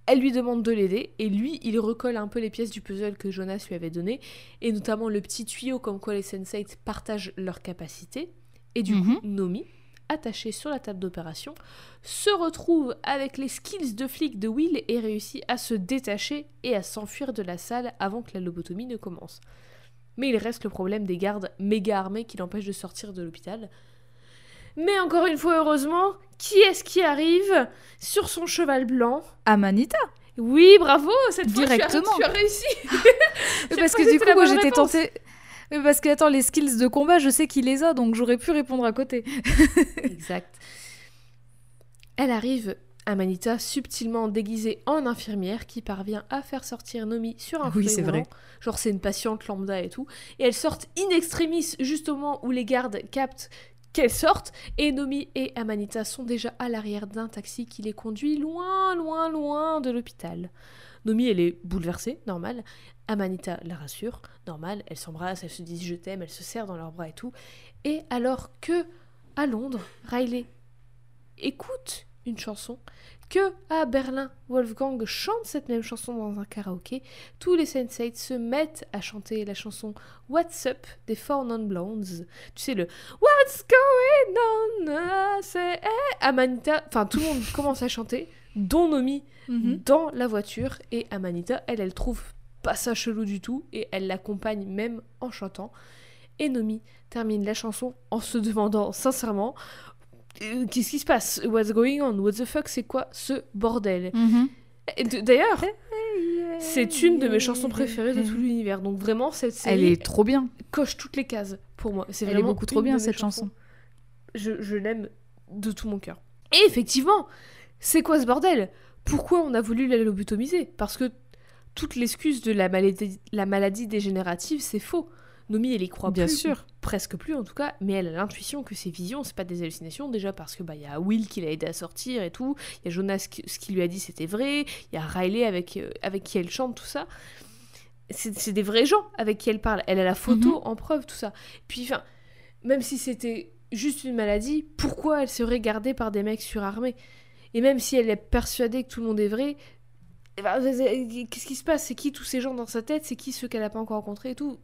Elle lui demande de l'aider, et lui, il recolle un peu les pièces du puzzle que Jonas lui avait donné, et notamment le petit tuyau comme quoi les Sensates partagent leurs capacités. Et du coup, Nomi, attachée sur la table d'opération, se retrouve avec les skills de flic de Will et réussit à se détacher et à s'enfuir de la salle avant que la lobotomie ne commence. Mais il reste le problème des gardes méga armés qui l'empêchent de sortir de l'hôpital. Mais encore une fois, heureusement, qui est-ce qui arrive sur son cheval blanc? Amanita. Oui, bravo, cette fois tu as- Directement. tu as, réussi. Parce que du coup, moi j'étais tentée. Oui, parce que attends, les skills de combat, je sais qu'il les a, donc j'aurais pu répondre à côté. Exact. Elle arrive, Amanita, subtilement déguisée en infirmière qui parvient à faire sortir Nomi sur un Oui, fauteuil c'est vrai. Genre c'est une patiente lambda et tout. Et elle sort in extremis juste au moment où les gardes captent qu'elle sorte. Et Nomi et Amanita sont déjà à l'arrière d'un taxi qui les conduit loin, loin, loin de l'hôpital. Nomi, elle est bouleversée, normal. Amanita la rassure, normal. Elles s'embrassent, elles se disent je t'aime, elles se serrent dans leurs bras et tout. Et alors que, à Londres, Riley écoute une chanson, que à Berlin, Wolfgang chante cette même chanson dans un karaoké, tous les Sensates se mettent à chanter la chanson What's Up des Four Non Blondes. Tu sais, le What's going on? Ah, C'est eh, Amanita. Enfin, tout le monde commence à chanter, dont Nomi dans la voiture. Et Amanita, elle, elle trouve pas ça chelou du tout et elle l'accompagne même en chantant. Et Nomi termine la chanson en se demandant sincèrement euh, qu'est-ce qui se passe? What's going on? What the fuck? C'est quoi ce bordel? Mhm. D'ailleurs, c'est une de mes chansons préférées de tout l'univers. Donc vraiment, cette série Elle est trop bien. coche toutes les cases pour moi. C'est Elle est vraiment beaucoup trop bien cette chansons. chanson. Je, je l'aime de tout mon cœur. Et effectivement, c'est quoi ce bordel? Pourquoi on a voulu la lobotomiser? Parce que toute l'excuse de la maladie, la maladie dégénérative, c'est faux. Nomi, elle y croit Bien plus, sûr. presque plus en tout cas, mais elle a l'intuition que ces visions, c'est pas des hallucinations, déjà parce que bah il y a Will qui l'a aidé à sortir et tout, il y a Jonas qui- ce qu'il lui a dit c'était vrai, il y a Riley avec, euh, avec qui elle chante tout ça. C'est c'est des vrais gens avec qui elle parle. Elle a la photo Mhm. en preuve, tout ça. Puis enfin, même si c'était juste une maladie, pourquoi elle serait gardée par des mecs surarmés? Et même si elle est persuadée que tout le monde est vrai, eh ben, qu'est-ce qui se passe? C'est qui tous ces gens dans sa tête? C'est qui ceux qu'elle n'a pas encore rencontrés et tout?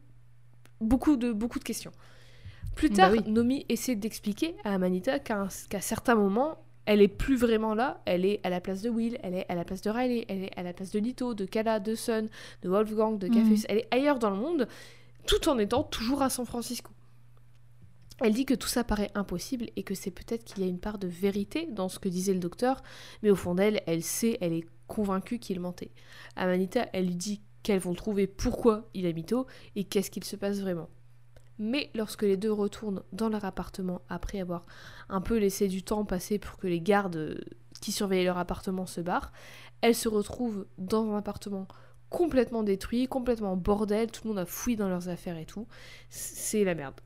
Beaucoup de, beaucoup de questions. Plus Bah tard, oui. Nomi essaie d'expliquer à Amanita qu'à certains moments, elle est plus vraiment là, elle est à la place de Will, elle est à la place de Riley, elle est à la place de Lito, de Kala, de Sun, de Wolfgang, de Café, Mhm. elle est ailleurs dans le monde, tout en étant toujours à San Francisco. Elle dit que tout ça paraît impossible et que c'est peut-être qu'il y a une part de vérité dans ce que disait le docteur, mais au fond d'elle, elle sait, elle est convaincue qu'il mentait. Amanita, elle lui dit qu'elles vont trouver pourquoi il a mytho et qu'est-ce qu'il se passe vraiment. Mais lorsque les deux retournent dans leur appartement après avoir un peu laissé du temps passer pour que les gardes qui surveillaient leur appartement se barrent, elles se retrouvent dans un appartement complètement détruit, complètement bordel, tout le monde a fouillé dans leurs affaires et tout. C'est la merde.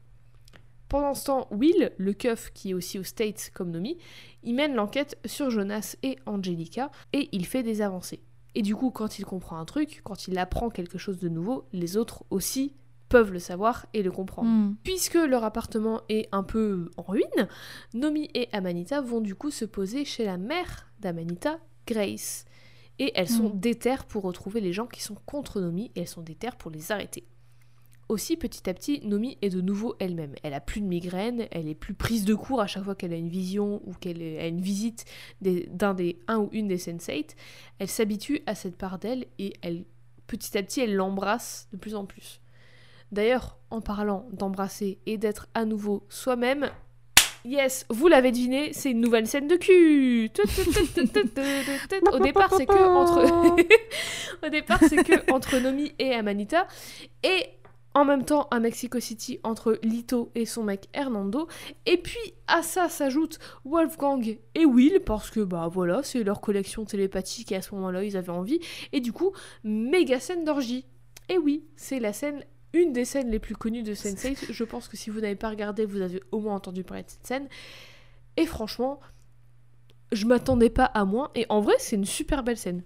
Pendant ce temps, Will, le keuf qui est aussi aux States comme Nomi, il mène l'enquête sur Jonas et Angelica et il fait des avancées. Et du coup, quand il comprend un truc, quand il apprend quelque chose de nouveau, les autres aussi peuvent le savoir et le comprendre. Mm. Puisque leur appartement est un peu en ruine, Nomi et Amanita vont du coup se poser chez la mère d'Amanita, Grace. Et elles sont Mm. déterres pour retrouver les gens qui sont contre Nomi et elles sont déterres pour les arrêter. Aussi, petit à petit, Nomi est de nouveau elle-même. Elle a plus de migraine, elle est plus prise de court à chaque fois qu'elle a une vision ou qu'elle a une visite d'un des un ou une des sensates. Elle s'habitue à cette part d'elle et elle, petit à petit, elle l'embrasse de plus en plus. D'ailleurs, en parlant d'embrasser et d'être à nouveau soi-même, yes, vous l'avez deviné, c'est une nouvelle scène de cul. Au départ, c'est que entre, au départ, c'est que entre Nomi et Amanita, et en même temps à Mexico City entre Lito et son mec Hernando. Et puis à ça s'ajoute Wolfgang et Will parce que bah voilà, c'est leur collection télépathique et à ce moment-là ils avaient envie. Et du coup, méga scène d'orgie. Et oui, c'est la scène une des scènes les plus connues de Sense8. Je pense que si vous n'avez pas regardé, vous avez au moins entendu parler de cette scène. Et franchement, je m'attendais pas à moins. Et en vrai, c'est une super belle scène.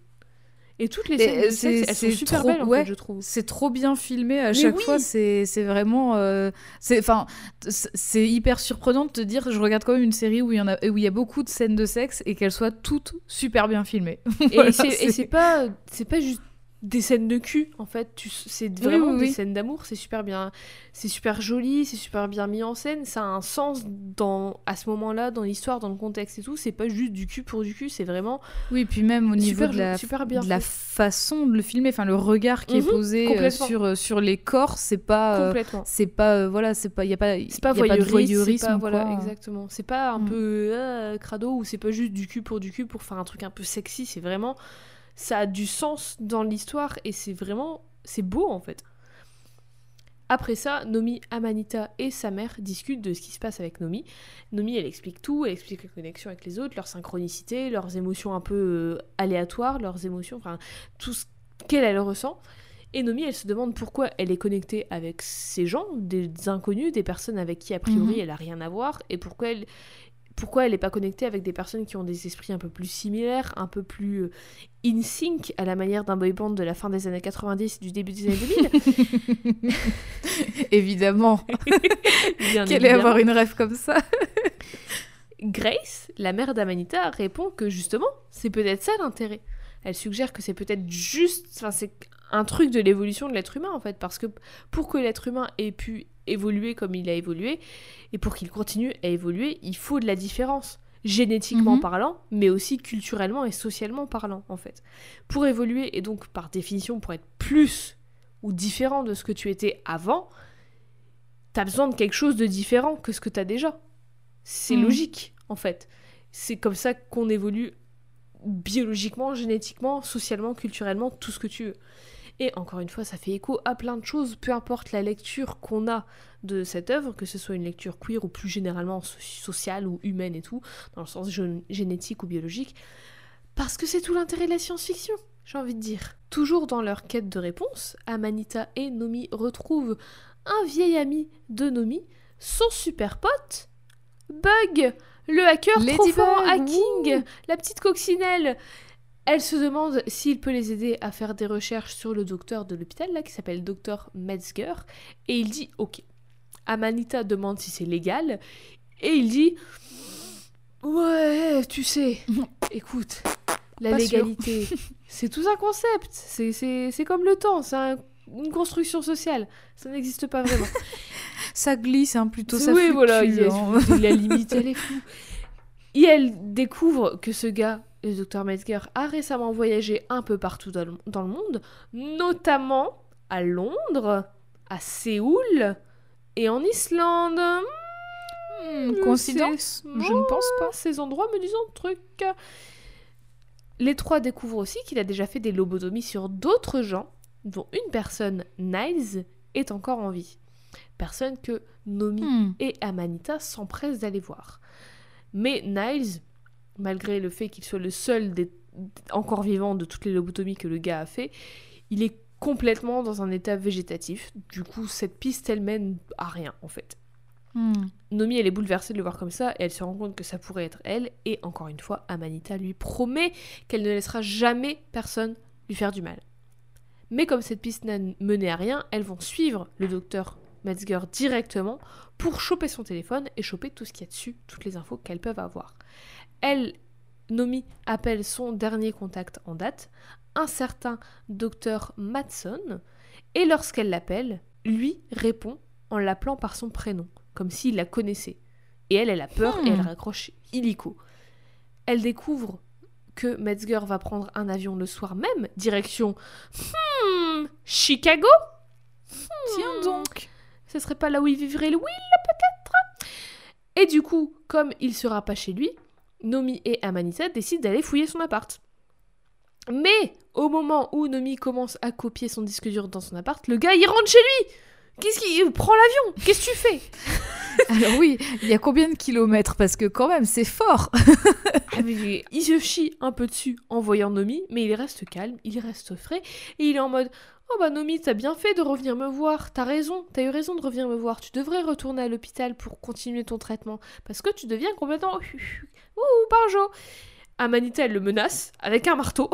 Et toutes les scènes de euh, sexe, c'est- elles sont super trop- belles, en ouais. fait, je trouve. C'est trop bien filmé à Mais chaque oui. fois. C'est c'est vraiment. euh, c'est enfin, c'est- hyper surprenant de te dire. Je regarde quand même une série où il y en a où il y a beaucoup de scènes de sexe et qu'elles soient toutes super bien filmées. Et c'est pas, c'est pas juste des scènes de cul, en fait. Tu- C'est Oui, vraiment oui, des scènes d'amour. C'est super bien, c'est super joli, c'est super bien mis en scène. Ça a un sens dans, à ce moment-là, dans l'histoire, dans le contexte et tout. C'est pas juste du cul pour du cul. C'est vraiment Oui, puis même au niveau super, de la, super bien de la fait. façon de le filmer, enfin le regard qui Mhm, est posé euh, sur euh, sur les corps, c'est pas euh, c'est pas euh, voilà, c'est pas il y a pas C'est pas voyeurisme, pas, voilà, quoi. exactement. C'est pas un Mm. peu euh, crado ou c'est pas juste du cul pour du cul pour faire un truc un peu sexy. C'est vraiment, ça a du sens dans l'histoire et c'est vraiment, c'est beau en fait. Après ça, Nomi, Amanita et sa mère discutent de ce qui se passe avec Nomi. Nomi, elle explique tout, elle explique la connexion avec les autres, leur synchronicité, leurs émotions un peu euh, aléatoires, leurs émotions, enfin tout ce qu'elle elle ressent. Et Nomi, elle se demande pourquoi elle est connectée avec ces gens, des inconnus, des personnes avec qui a priori Mhm. elle a rien à voir, et pourquoi elle, pourquoi elle n'est pas connectée avec des personnes qui ont des esprits un peu plus similaires, un peu plus euh, in sync à la manière d'un boy band de la fin des années 90 du début des années 2000. Évidemment, qu'elle avoir une rêve comme ça. Grace, la mère d'Amanita, répond que justement, c'est peut-être ça l'intérêt. Elle suggère que c'est peut-être juste, enfin c'est un truc de l'évolution de l'être humain en fait, parce que pour que l'être humain ait pu évoluer comme il a évolué, et pour qu'il continue à évoluer, il faut de la différence, génétiquement Mhm. parlant, mais aussi culturellement et socialement parlant en fait. Pour évoluer, et donc par définition pour être plus ou différent de ce que tu étais avant, t'as besoin de quelque chose de différent que ce que t'as déjà. C'est Mm. logique, en fait. C'est comme ça qu'on évolue biologiquement, génétiquement, socialement, culturellement, tout ce que tu veux. Et encore une fois, ça fait écho à plein de choses, peu importe la lecture qu'on a de cette œuvre, que ce soit une lecture queer ou plus généralement so- sociale ou humaine et tout, dans le sens gé- génétique ou biologique, parce que c'est tout l'intérêt de la science-fiction, j'ai envie de dire. Toujours dans leur quête de réponse, Amanita et Nomi retrouvent un vieil ami de Nomi, son super pote, Bug, le hacker Ladybug, hacking, la petite coccinelle. Elle se demande s'il peut les aider à faire des recherches sur le docteur de l'hôpital, là, qui s'appelle Docteur Metzger, et il dit ok. Amanita demande si c'est légal, et il dit Ouais, tu sais, écoute, la Pas légalité, c'est tout un concept, c'est- comme le temps, c'est un- une construction sociale, ça n'existe pas vraiment. Ça glisse, hein, plutôt ça oui, fluctue, voilà, il y a- hein. la limite, elle est floue. Et elle découvre que ce gars, le docteur Metzger, a récemment voyagé un peu partout dans le, monde, notamment à Londres, à Séoul et en Islande. Hmm, Je coïncidence? Je ne pense pas. Ces endroits me disent un truc. Les trois découvrent aussi qu'il a déjà fait des lobotomies sur d'autres gens, dont une personne, Niles, est encore en vie. Personne que Nomi Hmm. et Amanita s'empressent d'aller voir. Mais Niles, malgré le fait qu'il soit le seul des encore vivant de toutes les lobotomies que le gars a fait, il est complètement dans un état végétatif. Du coup, cette piste, elle mène à rien, en fait. Hmm. Nomi, elle est bouleversée de le voir comme ça, et elle se rend compte que ça pourrait être elle, et encore une fois, Amanita lui promet qu'elle ne laissera jamais personne lui faire du mal. Mais comme cette piste n'a mené à rien, elles vont suivre le docteur Metzger directement pour choper son téléphone et choper tout ce qu'il y a dessus, toutes les infos qu'elles peuvent avoir. Elle, Nomi, appelle son dernier contact en date, un certain docteur Matson, et lorsqu'elle l'appelle, lui répond en l'appelant par son prénom, comme s'il la connaissait. Et elle, elle a peur et Hmm. elle raccroche illico. Elle découvre que Metzger va prendre un avion le soir même, direction hmm, Chicago? Tiens donc. ce serait pas là où il vivrait le Will, peut-être? Et du coup, comme il sera pas chez lui, Nomi et Amanita décident d'aller fouiller son appart. Mais au moment où Nomi commence à copier son disque dur dans son appart, le gars il rentre chez lui Qu'est-ce qu'il prend l'avion Qu'est-ce que tu fais Alors oui, il y a combien de kilomètres? Parce que quand même, c'est fort. Ah, mais Il se chie un peu dessus en voyant Nomi, mais il reste calme, il reste frais, et il est en mode Oh bah Nomi, t'as bien fait de revenir me voir, t'as raison, t'as eu raison de revenir me voir, tu devrais retourner à l'hôpital pour continuer ton traitement, parce que tu deviens complètement. Ouh, barjo Amanita, elle le menace avec un marteau.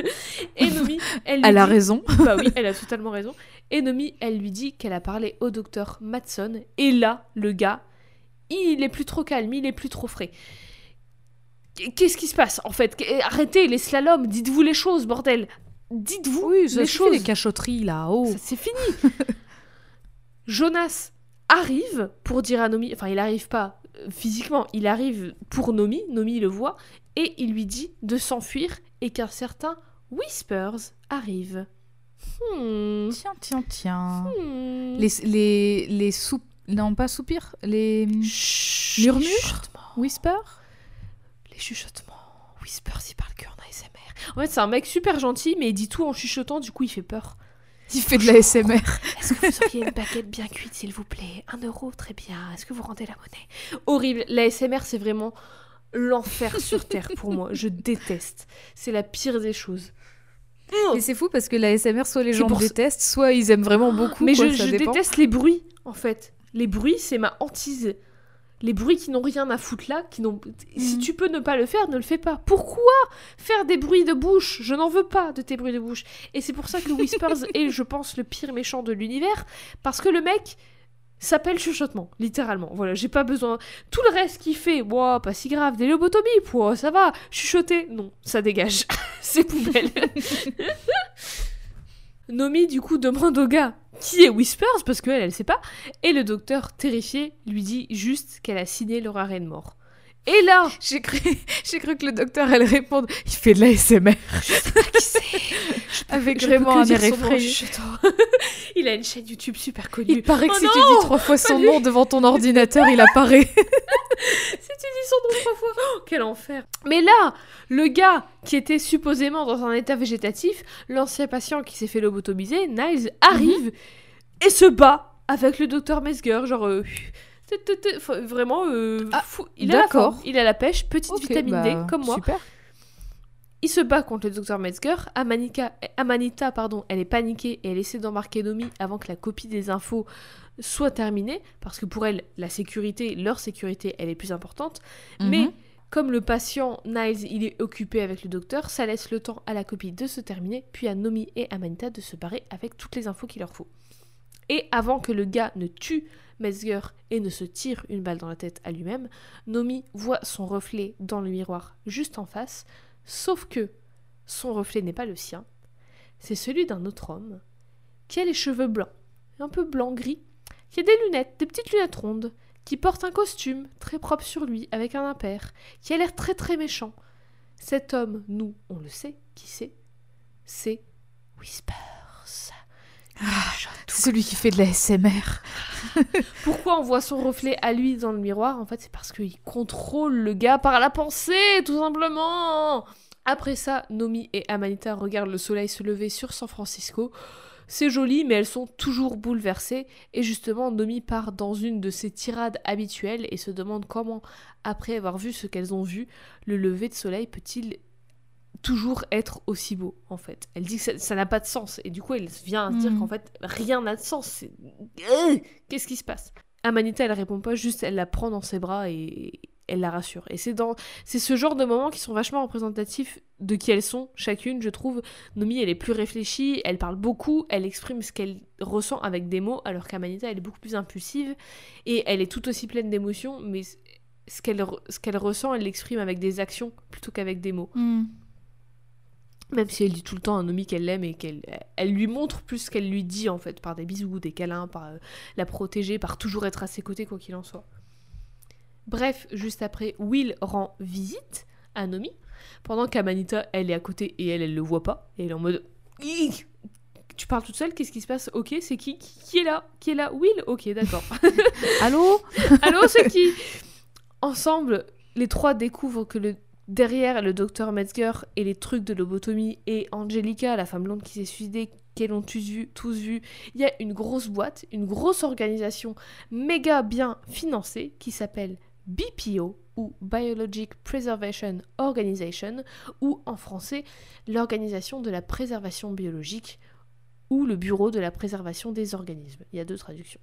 et Nomi, elle a dit- raison. Bah oui, elle a totalement raison. Et Nomi, elle lui dit qu'elle a parlé au docteur Matson. Et là, le gars, il est plus trop calme, il est plus trop frais. Qu'est-ce qui se passe en fait? Arrêtez les slaloms, dites-vous les choses, bordel. Dites-vous Oui, les choses. les cachotteries là. Oh. C'est fini. Jonas arrive pour dire à Nomi, enfin il arrive pas physiquement, il arrive pour Nomi, Nomi le voit, et il lui dit de s'enfuir et qu'un certain Whispers arrive. Hmm. Tiens, tiens, tiens. Hmm. Les, les, les sou... Non, pas soupirs. Les Chut, Murmures? Les chuchotements. whisper Les chuchotements. Whispers, il parle que en ASMR. En fait, c'est un mec super gentil, mais il dit tout en chuchotant, du coup, il fait peur. Il fait de la SMR. Est-ce que vous auriez une baguette bien cuite, s'il vous plaît? Un euro, très bien. Est-ce que vous rendez la monnaie? Horrible. La SMR, c'est vraiment l'enfer sur Terre pour moi. Je déteste. C'est la pire des choses. Et c'est fou parce que la SMR, soit les gens pour détestent, soit ils aiment vraiment beaucoup. Mais quoi, je, ça je déteste les bruits, en fait. Les bruits, c'est ma hantise. Les bruits qui n'ont rien à foutre là, qui n'ont. Si Mhm. tu peux ne pas le faire, ne le fais pas. Pourquoi faire des bruits de bouche? Je n'en veux pas de tes bruits de bouche. Et c'est pour ça que Whispers est, je pense, le pire méchant de l'univers, parce que le mec s'appelle chuchotement, littéralement. Voilà, j'ai pas besoin. Tout le reste qu'il fait, wow, pas si grave. Des lobotomies, ça va. Chuchoter, non, ça dégage. c'est poubelle. Nomi, du coup, demande au gars qui est Whispers, parce qu'elle, elle sait pas. Et le docteur, terrifié, lui dit juste qu'elle a signé leur arrêt de mort. Et là, J'ai cru, j'ai cru que le docteur allait répondre il fait de la SMR. je sais pas qui c'est. Avec Je vraiment un air effrayé. Il a une chaîne YouTube super Il connue. paraît que Oh si tu dis trois fois son lui. nom devant ton ordinateur, il apparaît. si tu dis son nom trois fois, oh, quel enfer. Mais là, le gars qui était supposément dans un état végétatif, l'ancien patient qui s'est fait lobotomiser, Niles, arrive et se bat avec le docteur Mesger, genre... euh, Vraiment, euh, Ah, fou. il a la forme, il a la pêche, petite vitamine D, bah, comme moi. Super. Il se bat contre le docteur Metzger. Amanika, Amanita, pardon, elle est paniquée et elle essaie d'embarquer Nomi avant que la copie des infos soit terminée, parce que pour elle, la sécurité, leur sécurité, elle est plus importante. Mais Mhm. comme le patient Niles, il est occupé avec le docteur, ça laisse le temps à la copie de se terminer, puis à Nomi et Amanita de se barrer avec toutes les infos qu'il leur faut. Et avant que le gars ne tue Metzger et ne se tire une balle dans la tête à lui-même, Nomi voit son reflet dans le miroir juste en face, sauf que son reflet n'est pas le sien, c'est celui d'un autre homme qui a les cheveux blancs, un peu blanc-gris, qui a des lunettes, des petites lunettes rondes, qui porte un costume très propre sur lui avec un impair, qui a l'air très très méchant. Cet homme, nous, on le sait, qui c'est? C'est Whispers. C'est celui qui fait de la SMR. Pourquoi on voit son reflet à lui dans le miroir? En fait, c'est parce qu'il contrôle le gars par la pensée, tout simplement. Après ça, Nomi et Amanita regardent le soleil se lever sur San Francisco. C'est joli, mais elles sont toujours bouleversées. Et justement, Nomi part dans une de ses tirades habituelles et se demande comment, après avoir vu ce qu'elles ont vu, le lever de soleil peut-il toujours être aussi beau, en fait. Elle dit que ça- n'a pas de sens. Et du coup, elle vient dire Mhm. qu'en fait, rien n'a de sens. Euh, Qu'est-ce qui se passe? Amanita, elle répond pas, juste elle la prend dans ses bras et elle la rassure. Et c'est dans, c'est ce genre de moments qui sont vachement représentatifs de qui elles sont chacune, je trouve. Nomi, elle est plus réfléchie, elle parle beaucoup, elle exprime ce qu'elle ressent avec des mots, alors qu'Amanita, elle est beaucoup plus impulsive et elle est tout aussi pleine d'émotions, mais ce qu'elle, re- ce qu'elle ressent, elle l'exprime avec des actions plutôt qu'avec des mots. Hmm. Même si elle dit tout le temps à Nomi qu'elle l'aime et qu'elle elle lui montre plus qu'elle lui dit en fait, par des bisous, des câlins, par euh, la protéger, par toujours être à ses côtés quoi qu'il en soit. Bref, juste après, Will rend visite à Nomi, pendant qu'Amanita, elle est à côté et elle, elle le voit pas, et elle est en mode... Tu parles toute seule, qu'est-ce qui se passe? Ok, c'est qui Qui? Qui est là? Qui est là? Will? Ok, d'accord. Allô? Allô, c'est qui? Ensemble, les trois découvrent que le derrière le docteur Metzger et les trucs de lobotomie et Angelica, la femme blonde qui s'est suicidée, qu'elles ont tous vu, tous vu, il y a une grosse boîte, une grosse organisation méga bien financée qui s'appelle BPO ou Biologic Preservation Organization ou en français l'organisation de la préservation biologique ou le bureau de la préservation des organismes. Il y a deux traductions.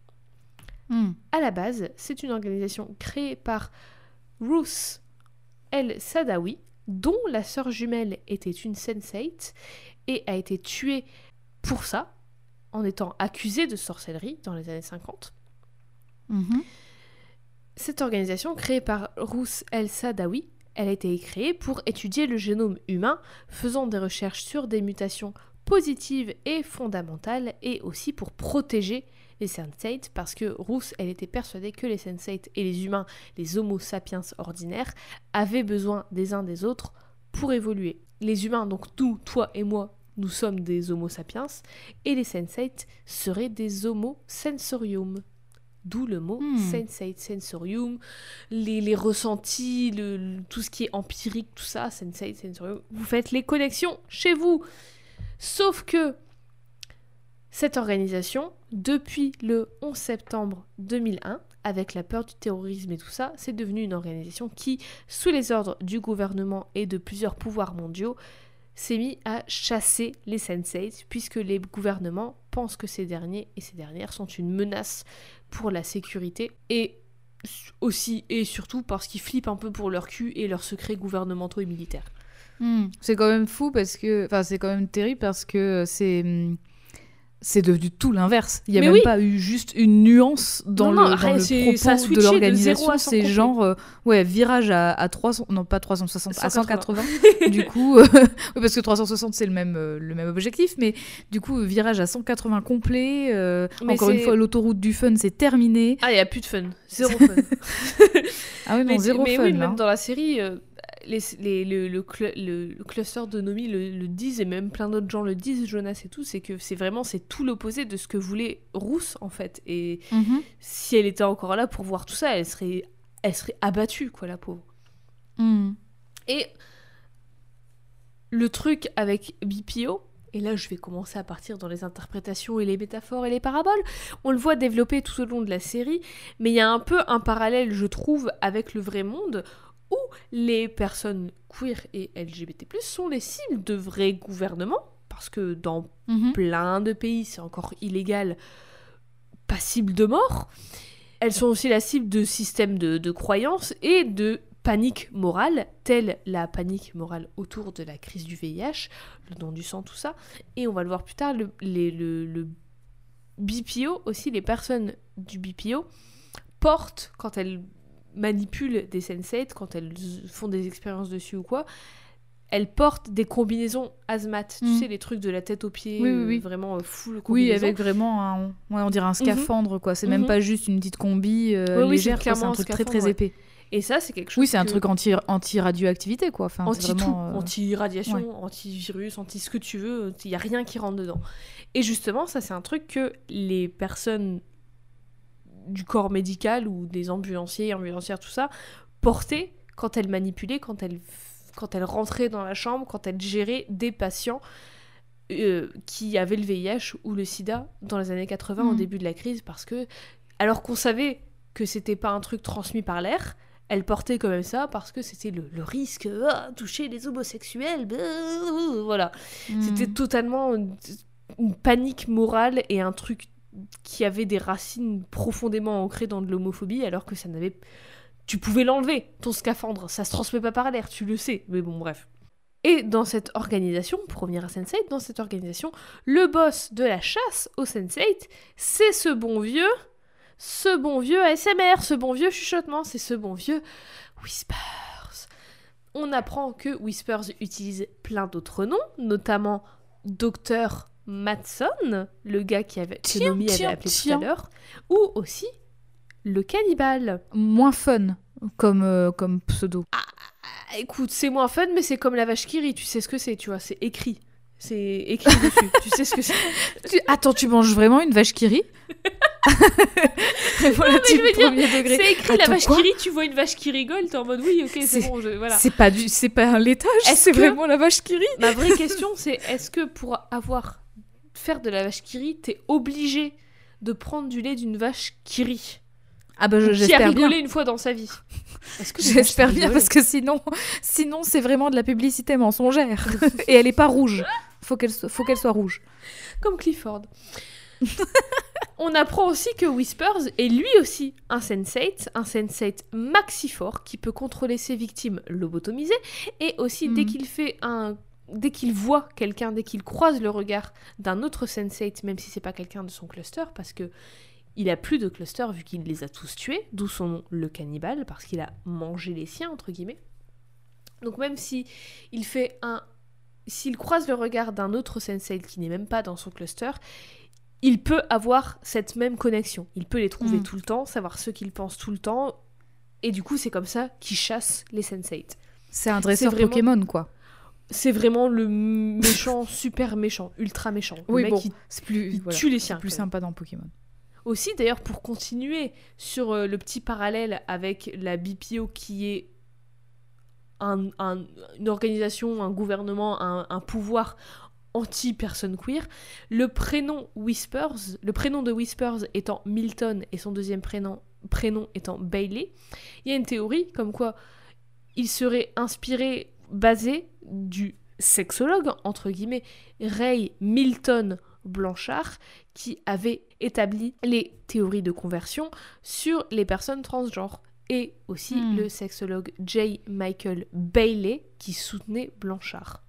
Hmm. À la base, c'est une organisation créée par Ruth El Sadawi, dont la sœur jumelle était une sensate et a été tuée pour ça, en étant accusée de sorcellerie dans les années 50. Mhm. Cette organisation, créée par Ruth El Sadawi, elle a été créée pour étudier le génome humain, faisant des recherches sur des mutations positives et fondamentales, et aussi pour protéger les sensates, parce que Ruth, elle était persuadée que les sensates et les humains, les homo sapiens ordinaires, avaient besoin des uns des autres pour évoluer. Les humains, donc nous, toi et moi, nous sommes des homo sapiens, et les sensates seraient des homo sensorium. D'où le mot Hmm. sensate, sensorium, les, les ressentis, le, le- tout ce qui est empirique, tout ça, sensate, sensorium. Vous faites les connexions chez vous. Sauf que cette organisation, depuis le 11 septembre 2001, avec la peur du terrorisme et tout ça, c'est devenu une organisation qui, sous les ordres du gouvernement et de plusieurs pouvoirs mondiaux, s'est mis à chasser les sensates, puisque les gouvernements pensent que ces derniers et ces dernières sont une menace pour la sécurité et aussi et surtout parce qu'ils flippent un peu pour leur cul et leurs secrets gouvernementaux et militaires. Hmm. C'est quand même fou parce que. Enfin, c'est quand même terrible parce que c'est. C'est devenu tout l'inverse. Il n'y a Mais même oui. pas eu juste une nuance dans Non, non, le, dans rien, le ça propos de l'organisation. 0 à 100 C'est genre, euh, ouais, virage à, à 300, non pas 360, à 180. 180. du coup, euh, oui, parce que 360 c'est le même, euh, le même objectif, mais du coup, virage à 180 complet. euh, Mais encore une fois, l'autoroute du fun, c'est terminé. Ah, il n'y a plus de fun. Zéro fun. Ah oui, non, mais zéro mais fun. oui, là. même dans la série, les, les- le, le, cl- le- le cluster de Nomi le, le disent, et même plein d'autres gens le disent, Jonas et tout, c'est que c'est vraiment c'est tout l'opposé de ce que voulait Rousse, en fait. Et Mhm. si elle était encore là pour voir tout ça, elle serait elle serait abattue, quoi, la pauvre. Hmm. Et le truc avec BPO, et là je vais commencer à partir dans les interprétations et les métaphores et les paraboles, on le voit développer tout au long de la série, mais il y a un peu un parallèle, je trouve, avec le vrai monde, où les personnes queer et LGBT+, sont les cibles de vrais gouvernements, parce que dans Mhm. plein de pays, c'est encore illégal, pas cible de mort. Elles sont aussi la cible de systèmes de, de croyances et de panique morale, telle la panique morale autour de la crise du VIH, le don du sang, tout ça. Et on va le voir plus tard, le, les- le- le BPO, aussi les personnes du BPO, portent, quand elles manipulent des sensates, quand elles font des expériences dessus ou quoi, elles portent des combinaisons hazmat, tu Mhm. sais, les trucs de la tête aux pieds, Oui, oui, euh, oui. vraiment euh, full Oui, avec vraiment un, ouais, on dirait un scaphandre, quoi. C'est Mhm. même pas juste une petite combi euh, légère, c'est un truc très très ouais. épais. Et ça, c'est quelque chose Oui, c'est un que- truc anti, anti-radioactivité, quoi. Enfin, anti tout, euh, anti-radiation, ouais. anti-virus, anti ce que tu veux, il y a rien qui rentre dedans. Et justement, ça c'est un truc que les personnes du corps médical ou des ambulanciers, ambulancières, tout ça, portaient quand elles manipulaient, quand elles, quand elles rentraient dans la chambre, quand elles géraient des patients euh, qui avaient le VIH ou le sida dans les années 80 au Mhm. début de la crise parce que alors qu'on savait que c'était pas un truc transmis par l'air, elle portait quand même ça parce que c'était le, le risque, ah, toucher les homosexuels, bah, voilà. hmm. C'était totalement une, une panique morale et un truc qui avait des racines profondément ancrées dans de l'homophobie alors que ça n'avait... Tu pouvais l'enlever, ton scaphandre, ça se transmet pas par l'air, tu le sais, mais bon bref. Et dans cette organisation, pour revenir à Sense8, dans cette organisation, le boss de la chasse au Sense8, c'est ce bon vieux, ce bon vieux ASMR, ce bon vieux chuchotement, c'est ce bon vieux Whispers. On apprend que Whispers utilise plein d'autres noms, notamment Docteur Matson, le gars qui avait, que Nomi avait appelé tiens. tout à l'heure, ou aussi le cannibale. Moins fun comme, euh, comme pseudo. Ah, écoute, c'est moins fun, mais c'est comme la vache qui rit, tu sais ce que c'est, tu vois, c'est écrit. C'est écrit dessus, tu sais ce que c'est. Tu- Attends, tu manges vraiment une vache qui rit? Voilà, mais type je veux dire, degré. C'est écrit la vache qui rit, tu vois une vache qui rigole, t'es en mode oui, ok, c'est bon, je- voilà. C'est pas du, pas un laitage, c'est que- vraiment la vache qui rit? Ma vraie question, c'est est-ce que pour avoir faire de la vache qui rit, t'es obligé de prendre du lait d'une vache qui rit Ah bah je- Qui a j'espère bien. rigolé une fois dans sa vie Est-ce que J'espère bien parce que sinon, sinon c'est vraiment de la publicité mensongère et elle est pas rouge. Faut qu'elle soit, faut qu'elle soit rouge. Comme Clifford. On apprend aussi que Whispers est lui aussi un sensate, un sensate maxifort qui peut contrôler ses victimes lobotomisées et aussi dès Mhm. qu'il fait un dès qu'il voit quelqu'un, dès qu'il croise le regard d'un autre sensate, même si c'est pas quelqu'un de son cluster, parce que il a plus de cluster vu qu'il les a tous tués, d'où son nom le cannibale, parce qu'il a mangé les siens entre guillemets. Donc même si il fait un s'il croise le regard d'un autre sensei qui n'est même pas dans son cluster, il peut avoir cette même connexion. Il peut les trouver Mm. tout le temps, savoir ce qu'ils pensent tout le temps, et du coup c'est comme ça qu'il chasse les sensei. C'est un dresseur vraiment- Pokémon quoi. C'est vraiment le méchant, super méchant, ultra méchant. Le Oui mec bon, plus, il voilà, tue les c'est siens. plus sympa dans Pokémon. Aussi, d'ailleurs, pour continuer sur euh, le petit parallèle avec la BPO qui est un- un- une organisation, un gouvernement, un, un pouvoir anti-personne queer, le prénom Whispers, le prénom de Whispers étant Milton et son deuxième prénom, prénom étant Bailey, il y a une théorie comme quoi il serait inspiré, basé du sexologue, entre guillemets, Ray Milton Blanchard, qui avait établi les théories de conversion sur les personnes transgenres. Et aussi Hmm. le sexologue J. Michael Bailey qui soutenait Blanchard.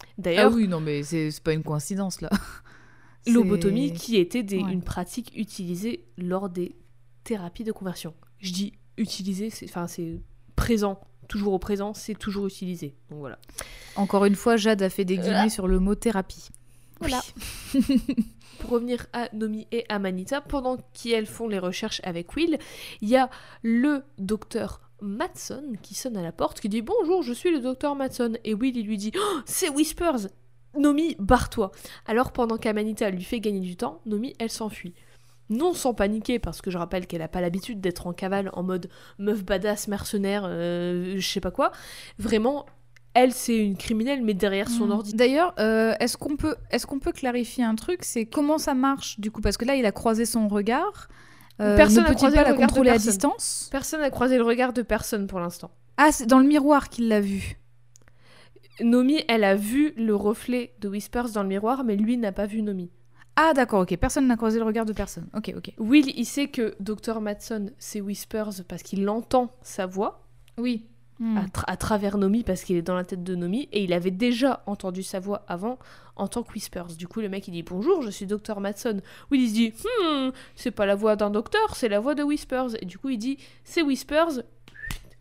Ah D'ailleurs, oui non mais c'est pas une coïncidence là. lobotomie qui était des- Ouais. une pratique utilisée lors des thérapies de conversion. Je dis utilisée, c'est enfin c'est présent, toujours au présent, c'est toujours utilisé. Donc voilà. Encore une fois, Jade a fait des guillemets sur le mot thérapie. Voilà. Pour revenir à Nomi et à Manita, pendant qu'elles font les recherches avec Will, il y a le docteur Matson qui sonne à la porte, qui dit Bonjour, je suis le docteur Matson. Et Will, il lui dit Oh, C'est Whispers Nomi, barre-toi Alors, pendant qu'Amanita lui fait gagner du temps, Nomi, elle s'enfuit. Non sans paniquer, parce que je rappelle qu'elle n'a pas l'habitude d'être en cavale en mode meuf badass, mercenaire, euh, je sais pas quoi. Vraiment, elle, c'est une criminelle, mais derrière son Mm. ordi. D'ailleurs, euh, est-ce qu'on peut, est qu'on peut clarifier un truc C'est comment ça marche du coup? Parce que là, il a croisé son regard. Euh, Personne ne n'a croisé pas le la regard de contrôler à personne. distance? Personne n'a croisé le regard de personne pour l'instant. Ah, c'est dans le miroir qu'il l'a vu. Nomi, elle a vu le reflet de Whispers dans le miroir, mais lui n'a pas vu Nomi. Ah, d'accord, ok. Personne n'a croisé le regard de personne. Ok, ok. Will, il sait que Dr. Matson, c'est Whispers parce qu'il entend sa voix Oui. Hmm. à, tra- à travers Nomi, parce qu'il est dans la tête de Nomi, et il avait déjà entendu sa voix avant en tant que Whispers. Du coup, le mec, il dit Bonjour, je suis Dr. Matson. Will, il se dit Hmm, c'est pas la voix d'un docteur, c'est la voix de Whispers. Et du coup, il dit C'est Whispers,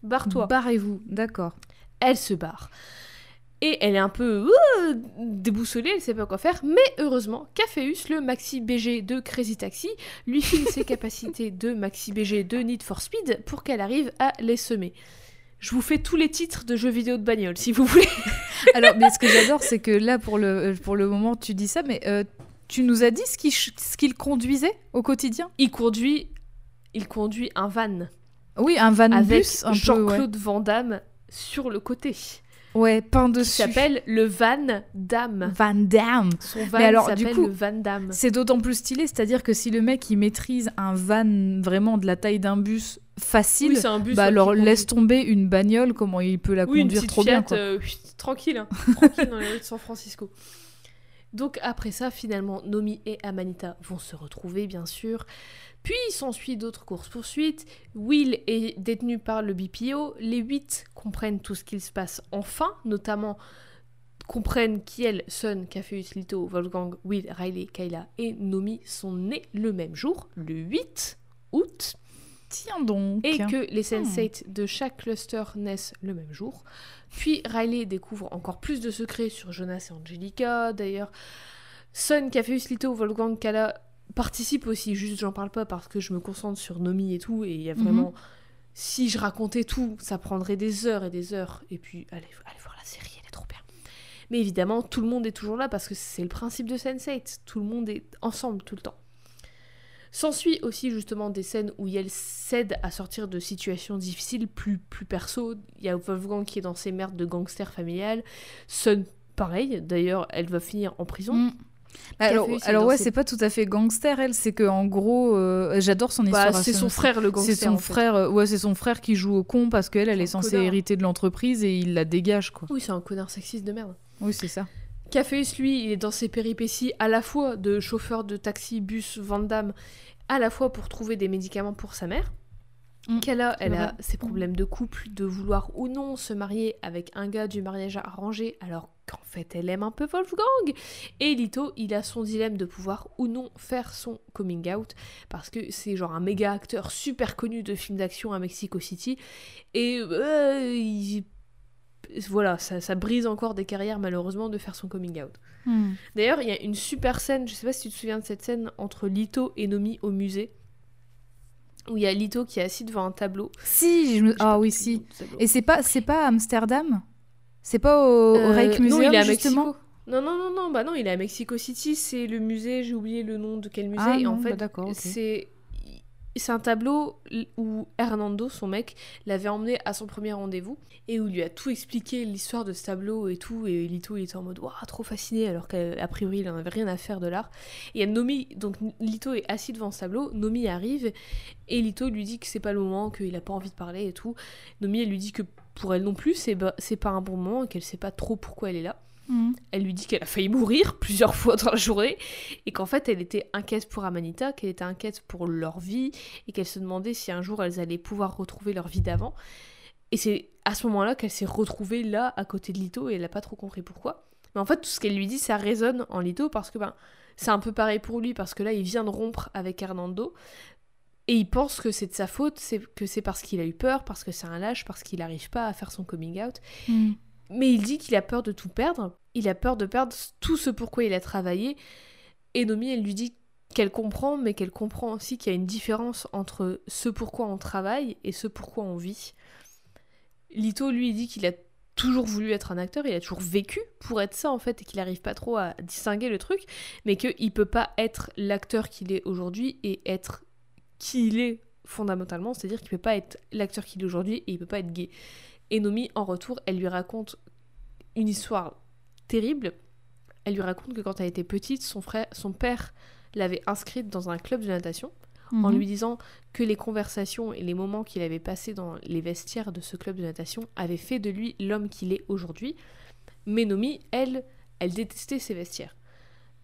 barre-toi. Barrez-vous, d'accord. elle se barre. Et elle est un peu déboussolée, elle sait pas quoi faire, mais heureusement, Caféus, le maxi BG de Crazy Taxi, lui file ses capacités de maxi BG de Need for Speed pour qu'elle arrive à les semer. Je vous fais tous les titres de jeux vidéo de bagnole, si vous voulez. Alors, mais ce que j'adore, c'est que là, pour le, pour le moment, tu dis ça, mais euh, tu nous as dit ce qu'il ch- ce qu'il conduisait au quotidien? Il conduit, il conduit un van Oui, un van avec bus un peu, ouais. Jean-Claude Van Damme sur le côté, Ouais, peint qui dessus. s'appelle le Van Damme. Van Damme. Son van Mais alors, du coup, le Van Damme. C'est d'autant plus stylé, c'est-à-dire que si le mec il maîtrise un van vraiment de la taille d'un bus facile, Oui, c'est un bus. bah alors qui laisse tomber une bagnole, comment il peut la Oui, conduire trop Fiat, bien quoi. euh, tranquille, hein, tranquille dans les rues de San Francisco. Donc après ça, finalement, Nomi et Amanita vont se retrouver, bien sûr. Puis s'ensuit d'autres courses-poursuites. Will est détenu par le BPO. Les huit comprennent tout ce qu'il se passe enfin, notamment comprennent qu'elle, Sun, Cafeus, Lito, Wolfgang, Will, Riley, Kayla et Nomi sont nés le même jour, le 8 août Tiens donc. et que les sensates de chaque cluster naissent le même jour. Puis Riley découvre encore plus de secrets sur Jonas et Angelica. D'ailleurs, Sun, Cafeus, Lito, Wolfgang, Kala participent aussi. Juste, j'en parle pas parce que je me concentre sur Nomi et tout. Et il y a Mhm. vraiment. Si je racontais tout, ça prendrait des heures et des heures. Et puis, allez, allez voir la série, elle est trop bien. Mais évidemment, tout le monde est toujours là parce que c'est le principe de Sense8. Tout le monde est ensemble tout le temps. S'ensuit aussi justement des scènes où elle cède à sortir de situations difficiles, plus, plus perso. Il y a Wolfgang qui est dans ses merdes de gangster familial. Sun, pareil. D'ailleurs, elle va finir en prison. Mm. Bah, alors, alors ouais, c'est pas tout à fait gangster, elle, c'est que en gros, euh, j'adore son Bah, histoire. à c'est son frère le gangster. C'est son en fait. frère, euh, ouais, c'est son frère qui joue au con parce qu'elle, elle est censée connard. hériter de l'entreprise et il la dégage, quoi. Oui, c'est un connard sexiste de merde. Oui, c'est ça. Caféus, lui, il est dans ses péripéties à la fois de chauffeur de taxi, bus, Vandame, à la fois pour trouver des médicaments pour sa mère. Mm, Kala, elle a ses problèmes de couple, de vouloir ou non se marier avec un gars du mariage arrangé, alors qu'en fait elle aime un peu Wolfgang. Et Lito, il a son dilemme de pouvoir ou non faire son coming out, parce que c'est genre un méga acteur super connu de films d'action à Mexico City, et euh, il- voilà, ça, ça brise encore des carrières malheureusement de faire son coming out. Hmm. D'ailleurs, il y a une super scène, je sais pas si tu te souviens de cette scène entre Lito et Nomi au musée, où il y a Lito qui est assis devant un tableau. Si, je me- ah oui, si. Et c'est pas, c'est pas Amsterdam? C'est pas au, au Euh, Rijksmuseum, non, il est à justement Mexico. Non, non, non, non, bah non, il est à Mexico City, c'est le musée, j'ai oublié le nom de quel musée, Ah et non, en bah fait, d'accord, ok. c'est c'est un tableau où Hernando, son mec, l'avait emmené à son premier rendez-vous et où il lui a tout expliqué l'histoire de ce tableau et tout. Et Lito, il était en mode Waouh, trop fasciné, alors qu'a priori, il en avait rien à faire de l'art. Et il y a Nomi, donc Lito est assis devant ce tableau. Nomi arrive et Lito lui dit que c'est pas le moment, qu'il a pas envie de parler et tout. Nomi, elle lui dit que pour elle non plus, c'est pas un bon moment et qu'elle sait pas trop pourquoi elle est là. Hmm. Elle lui dit qu'elle a failli mourir plusieurs fois dans la journée et qu'en fait elle était inquiète pour Amanita, qu'elle était inquiète pour leur vie et qu'elle se demandait si un jour elles allaient pouvoir retrouver leur vie d'avant. Et c'est à ce moment-là qu'elle s'est retrouvée là à côté de Lito et elle n'a pas trop compris pourquoi. Mais en fait tout ce qu'elle lui dit ça résonne en Lito parce que ben c'est un peu pareil pour lui parce que là il vient de rompre avec Hernando et il pense que c'est de sa faute, c'est que c'est parce qu'il a eu peur, parce que c'est un lâche, parce qu'il n'arrive pas à faire son coming out. Hmm. Mais il dit qu'il a peur de tout perdre. Il a peur de perdre tout ce pourquoi il a travaillé. Et Nomi, elle lui dit qu'elle comprend, mais qu'elle comprend aussi qu'il y a une différence entre ce pourquoi on travaille et ce pourquoi on vit. Lito, lui, dit qu'il a toujours voulu être un acteur, il a toujours vécu pour être ça en fait, et qu'il n'arrive pas trop à distinguer le truc, mais qu'il peut pas être l'acteur qu'il est aujourd'hui et être qui il est fondamentalement, c'est-à-dire qu'il peut pas être l'acteur qu'il est aujourd'hui et il peut pas être gay. Et Nomi, en retour, elle lui raconte une histoire terrible. Elle lui raconte que quand elle était petite, son, frère, son père l'avait inscrite dans un club de natation en Mhm. lui disant que les conversations et les moments qu'il avait passés dans les vestiaires de ce club de natation avaient fait de lui l'homme qu'il est aujourd'hui. Mais Nomi, elle, elle détestait ses vestiaires.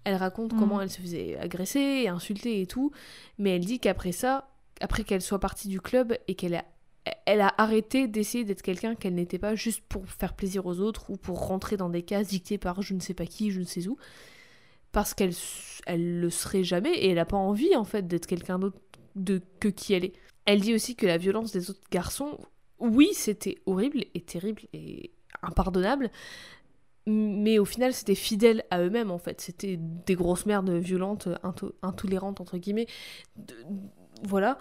Elle raconte Mhm. comment elle se faisait agresser insulter et tout, mais elle dit qu'après ça, après qu'elle soit partie du club et qu'elle a, elle a arrêté d'essayer d'être quelqu'un qu'elle n'était pas juste pour faire plaisir aux autres ou pour rentrer dans des cases dictées par je ne sais pas qui, je ne sais où, parce qu'elle elle le serait jamais et elle n'a pas envie en fait d'être quelqu'un d'autre de que qui elle est. Elle dit aussi que la violence des autres garçons, oui, c'était horrible et terrible et impardonnable, mais au final c'était fidèle à eux-mêmes en fait. C'était des grosses merdes violentes, into- intolérantes entre guillemets. De- voilà.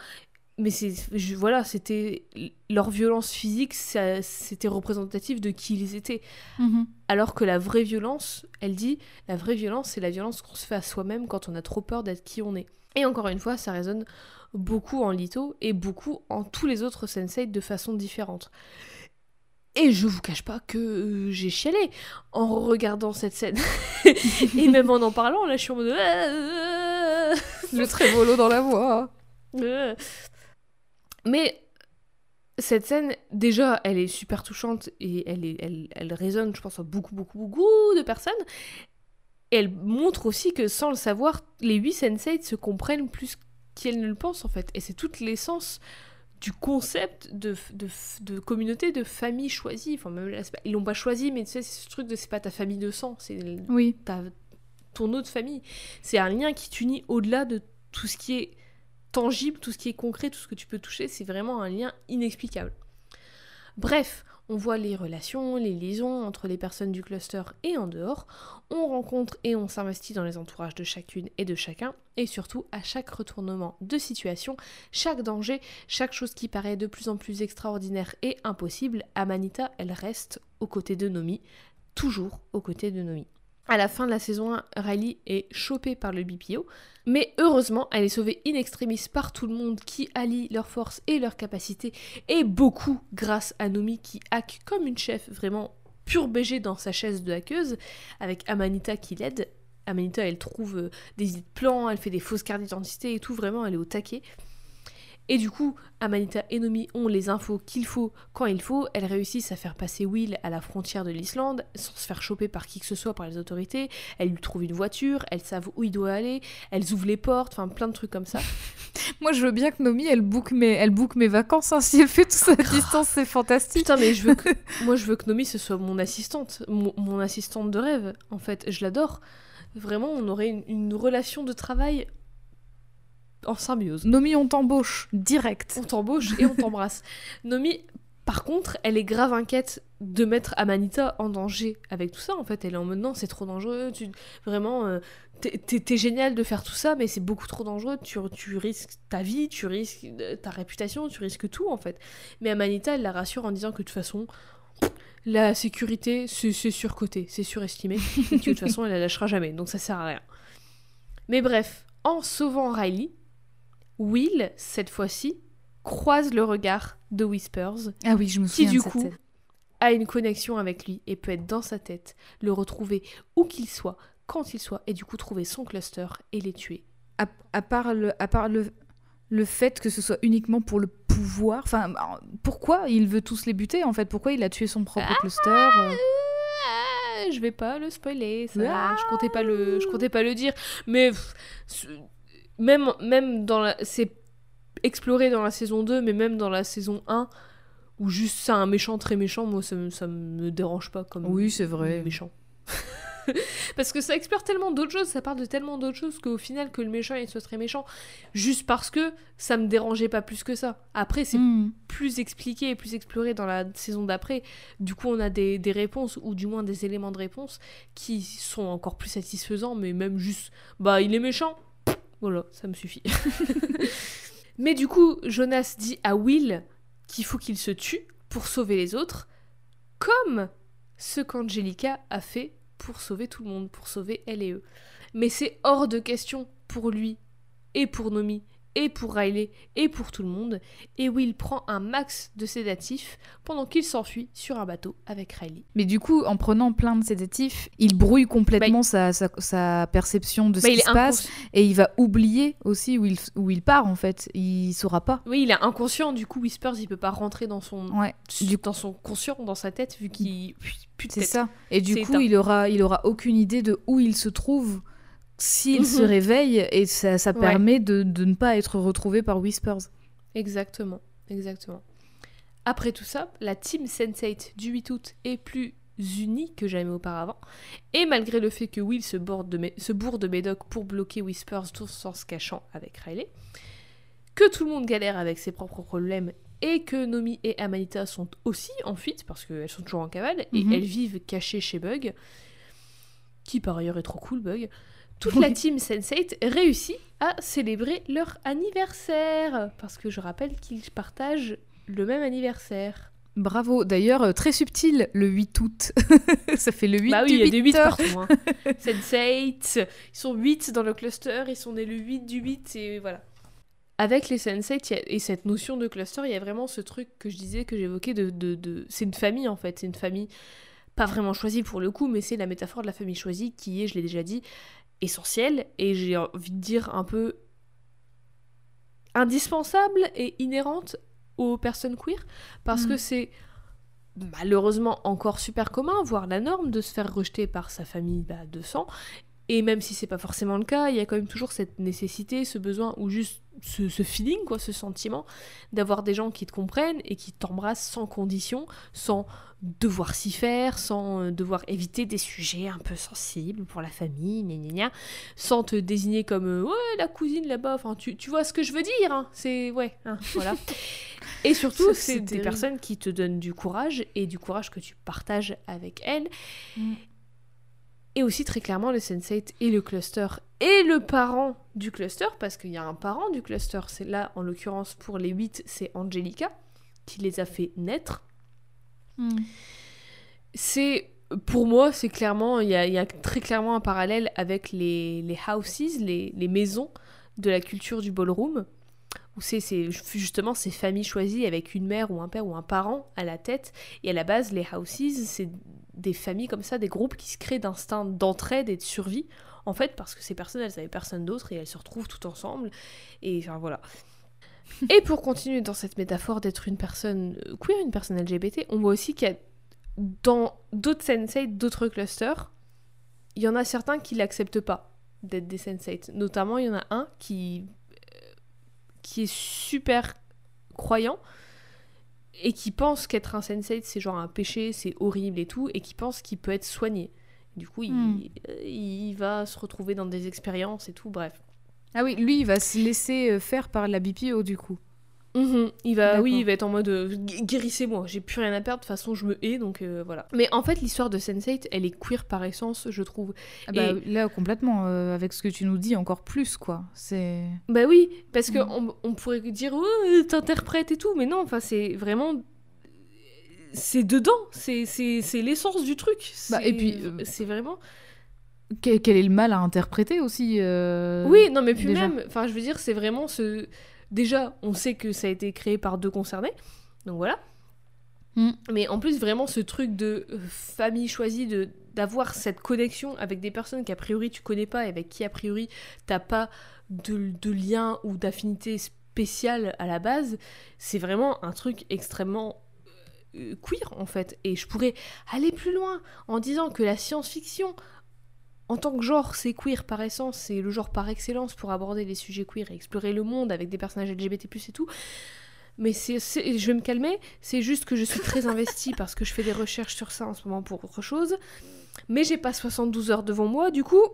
Mais c'est voilà, c'était leur violence physique, c'était représentatif de qui ils étaient. Mhm. Alors que la vraie violence, elle dit, la vraie violence, c'est la violence qu'on se fait à soi-même quand on a trop peur d'être qui on est. Et encore une fois, ça résonne beaucoup en Lito et beaucoup en tous les autres sensei de façon différente. Et je vous cache pas que euh, j'ai chialé en regardant cette scène. et même en en parlant, là, je suis en mode... euh, Le trémolo dans la voix. euh. Mais cette scène, déjà, elle est super touchante et elle, est, elle, elle résonne, je pense, à beaucoup, beaucoup, beaucoup de personnes. Et elle montre aussi que, sans le savoir, les huit sensei se comprennent plus qu'elles ne le pensent, en fait. Et c'est toute l'essence du concept de, de, de communauté, de famille choisie. Enfin, même là, pas- ils l'ont pas choisi, mais tu sais, c'est ce truc de c'est pas ta famille de sang, c'est Oui. ta, ton autre famille. C'est un lien qui t'unit au-delà de tout ce qui est tangible, tout ce qui est concret, tout ce que tu peux toucher. C'est vraiment un lien inexplicable. Bref, on voit les relations, les liaisons entre les personnes du cluster et en dehors. On rencontre et on s'investit dans les entourages de chacune et de chacun. Et surtout, à chaque retournement de situation, chaque danger, chaque chose qui paraît de plus en plus extraordinaire et impossible, Amanita, elle reste aux côtés de Nomi, toujours aux côtés de Nomi. À la fin de la saison 1, Riley est chopée par le BPO, mais heureusement, elle est sauvée in extremis par tout le monde qui allie leurs forces et leurs capacités, et beaucoup grâce à Nomi qui hack comme une chef, vraiment pur BG dans sa chaise de hackeuse, avec Amanita qui l'aide. Amanita, elle trouve euh, des idées de plans, elle fait des fausses cartes d'identité et tout, vraiment, elle est au taquet. Et du coup, Amanita et Nomi ont les infos qu'il faut quand il faut. Elles réussissent à faire passer Will à la frontière de l'Islande sans se faire choper par qui que ce soit par les autorités. Elles lui trouvent une voiture, elles savent où il doit aller, elles ouvrent les portes, enfin plein de trucs comme ça. Moi, je veux bien que Nomi, elle book mes, elle book mes vacances. hein. Si elle fait tout ça à distance, c'est fantastique. Putain, mais je veux que... moi je veux que Nomi ce soit mon assistante, mon, mon assistante de rêve. En fait, je l'adore. Vraiment, on aurait une, une relation de travail en symbiose. Nomi, on t'embauche direct. On t'embauche et on t'embrasse. Nomi, par contre, elle est grave inquiète de mettre Amanita en danger avec tout ça. En fait, elle est en mode non, c'est trop dangereux. Tu... Vraiment, euh, t'es- génial de faire tout ça, mais c'est beaucoup trop dangereux. Tu, tu risques ta vie, tu risques euh, ta réputation, tu risques tout en fait. Mais Amanita, elle la rassure en disant que de toute façon, la sécurité, c'est c'est surcoté, c'est surestimé. et que de toute façon, elle la lâchera jamais. Donc ça sert à rien. Mais bref, en sauvant Riley, Will, cette fois-ci, croise le regard de Whispers, Ah oui, je me qui souviens du de cette coup scène. a une connexion avec lui et peut être dans sa tête, le retrouver où qu'il soit, quand il soit, et du coup trouver son cluster et les tuer. à, à part, le, à part le, le fait que ce soit uniquement pour le pouvoir, enfin, pourquoi il veut tous les buter en fait? Pourquoi il a tué son propre cluster euh? Ah, je vais pas le spoiler, ça. Ah. je comptais pas le, je comptais pas le dire, mais pff, même, même dans la, c'est exploré dans la saison 2, mais même dans la saison 1, où juste c'est un méchant très méchant, moi ça, me- ça me dérange pas comme Oui, c'est vrai. méchant. parce que ça explore tellement d'autres choses, ça parle de tellement d'autres choses qu'au final que le méchant il soit très méchant, juste parce que ça me dérangeait pas plus que ça. Après c'est Hmm. plus expliqué et plus exploré dans la saison d'après. Du coup, on a des, des réponses, ou du moins des éléments de réponse, qui sont encore plus satisfaisants, mais même juste, bah, il est méchant. Voilà, ça me suffit. mais du coup, Jonas dit à Will qu'il faut qu'il se tue pour sauver les autres, comme ce qu'Angelica a fait pour sauver tout le monde, pour sauver elle et eux. Mais c'est hors de question pour lui et pour Nomi et pour Riley et pour tout le monde, et Will prend un max de sédatifs pendant qu'il s'enfuit sur un bateau avec Riley. Mais du coup, en prenant plein de sédatifs, il brouille complètement sa, sa- sa perception de ce Bah, qui se passe et il va oublier aussi où il, où il part en fait. Il saura pas. Oui, il est inconscient, du coup Whispers il peut pas rentrer dans son, Ouais, du- dans son conscient, dans sa tête, vu qu'il... C'est ça. Et du coup, éteint. il aura, il aura aucune idée de où il se trouve s'il se Mhm. réveille et ça, ça Ouais. permet de, de ne pas être retrouvé par Whispers. Exactement, exactement. Après tout ça, la team Sense8 du 8 août est plus unie que jamais auparavant, et malgré le fait que Will se, borde de se bourre de Médoc pour bloquer Whispers tout en se cachant avec Riley, que tout le monde galère avec ses propres problèmes, et que Nomi et Amanita sont aussi en fuite, parce qu'elles sont toujours en cavale, et Mhm. elles vivent cachées chez Bug, qui par ailleurs est trop cool, Bug. Toute la team Sense8 réussit à célébrer leur anniversaire, parce que je rappelle qu'ils partagent le même anniversaire. Bravo. D'ailleurs, euh, très subtil, le 8 août. ça fait le 8 bah oui, il y a des 8 8 partout. Hein. Sense8, ils sont 8 dans le cluster, ils sont nés le 8 du 8, et voilà. Avec les Sense8 il y a- et cette notion de cluster, il y a vraiment ce truc que je disais, que j'évoquais, de, de, de- c'est une famille en fait, c'est une famille pas vraiment choisie pour le coup, mais c'est la métaphore de la famille choisie qui est, je l'ai déjà dit, essentielle, et j'ai envie de dire un peu indispensable et inhérente aux personnes queer, parce Mm. que c'est malheureusement encore super commun, voire la norme, de se faire rejeter par sa famille bah, de sang. Et même si c'est pas forcément le cas, il y a quand même toujours cette nécessité, ce besoin, ou juste ce, ce feeling, quoi, ce sentiment, d'avoir des gens qui te comprennent et qui t'embrassent sans condition, sans devoir s'y faire, sans euh, devoir éviter des sujets un peu sensibles pour la famille, gna gna gna, sans te désigner comme euh, ouais la cousine là-bas. Enfin, tu, tu vois ce que je veux dire hein, C'est ouais, hein, voilà. Et surtout, C'est des personnes qui te donnent du courage et du courage que tu partages avec elles. Mm. Et aussi très clairement le Sense8 et le cluster et le parent du cluster, parce qu'il y a un parent du cluster, c'est là en l'occurrence pour les 8, c'est Angelica qui les a fait naître. Hmm. C'est pour moi, c'est clairement, il y, y a très clairement un parallèle avec les, les houses, les, les maisons de la culture du ballroom, où c'est justement ces familles choisies avec une mère ou un père ou un parent à la tête. Et à la base, les houses, c'est des familles comme ça, des groupes qui se créent d'instinct d'entraide et de survie, en fait, parce que ces personnes, elles avaient personne d'autre et elles se retrouvent toutes ensemble. Et enfin voilà. Et pour continuer dans cette métaphore d'être une personne euh, queer, une personne LGBT, on voit aussi qu'il y a dans d'autres sensei, d'autres clusters, il y en a certains qui l'acceptent pas d'être des sensei. Notamment, il y en a un qui, qui est super croyant et qui pense qu'être un sensei, c'est genre un péché, c'est horrible et tout, et qui pense qu'il peut être soigné. Du coup, il, Hmm. il va se retrouver dans des expériences et tout, bref. Ah oui, lui, il va se laisser euh, faire par la BPO du coup. Mhm, Il va, oui, il va être en mode euh, gu- guérissez-moi, j'ai plus rien à perdre, de toute façon je me hais, donc euh, voilà. Mais en fait, l'histoire de Sense8, elle est queer par essence, je trouve. Ah bah, Et- Là, complètement, euh, avec ce que tu nous dis, encore plus, quoi. C'est... Bah oui, parce que Mhm. on, on pourrait dire, oh, t'interprètes et tout, mais non, enfin, c'est vraiment. C'est dedans, c'est c'est- c'est l'essence du truc. Bah, et puis, euh, C'est vraiment. Quel, quel est le mal à interpréter aussi euh, Oui, non, mais puis déjà. même, enfin, je veux dire, c'est vraiment ce. Déjà, on sait que ça a été créé par deux concernés, donc voilà. Mm. Mais en plus, vraiment, ce truc de euh, famille choisie, de d'avoir cette connexion avec des personnes qu'a priori tu connais pas et avec qui a priori t'as pas de, de lien ou d'affinité spéciale à la base, c'est vraiment un truc extrêmement euh, queer en fait. Et je pourrais aller plus loin en disant que la science-fiction, en tant que genre, c'est queer par essence, c'est le genre par excellence pour aborder les sujets queer et explorer le monde avec des personnages LGBT+, et tout. Mais c'est, je vais me calmer, c'est juste que je suis très investie parce que je fais des recherches sur ça en ce moment pour autre chose. Mais j'ai pas 72 heures devant moi, du coup...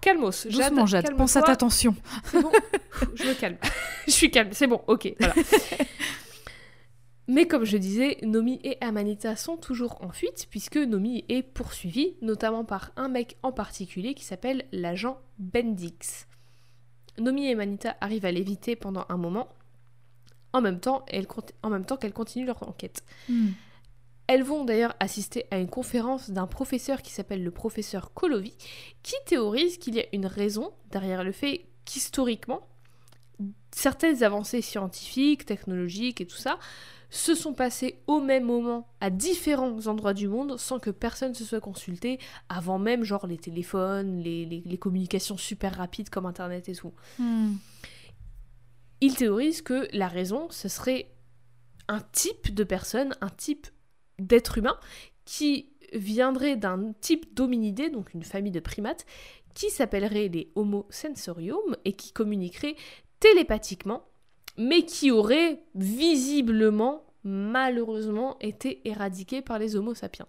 Calmos. Doucement, Jade, pense à ta tension. c'est bon Je me calme. je suis calme, c'est bon, ok, voilà. Mais comme je disais, Nomi et Amanita sont toujours en fuite, puisque Nomi est poursuivie, notamment par un mec en particulier qui s'appelle l'agent Bendix. Nomi et Amanita arrivent à l'éviter pendant un moment, en même temps, elles cont- en même temps qu'elles continuent leur enquête. Hmm. Elles vont d'ailleurs assister à une conférence d'un professeur qui s'appelle le professeur Kolovi, qui théorise qu'il y a une raison derrière le fait qu'historiquement, certaines avancées scientifiques, technologiques et tout ça se sont passées au même moment à différents endroits du monde sans que personne se soit consulté avant même genre les téléphones, les, les- les communications super rapides comme internet et tout. Hmm. Il théorise que la raison ce serait un type de personne, un type d'être humain qui viendrait d'un type d'hominidé, donc une famille de primates, qui s'appellerait les Homo sensorium et qui communiquerait télépathiquement, mais qui aurait visiblement, malheureusement, été éradiqué par les Homo sapiens.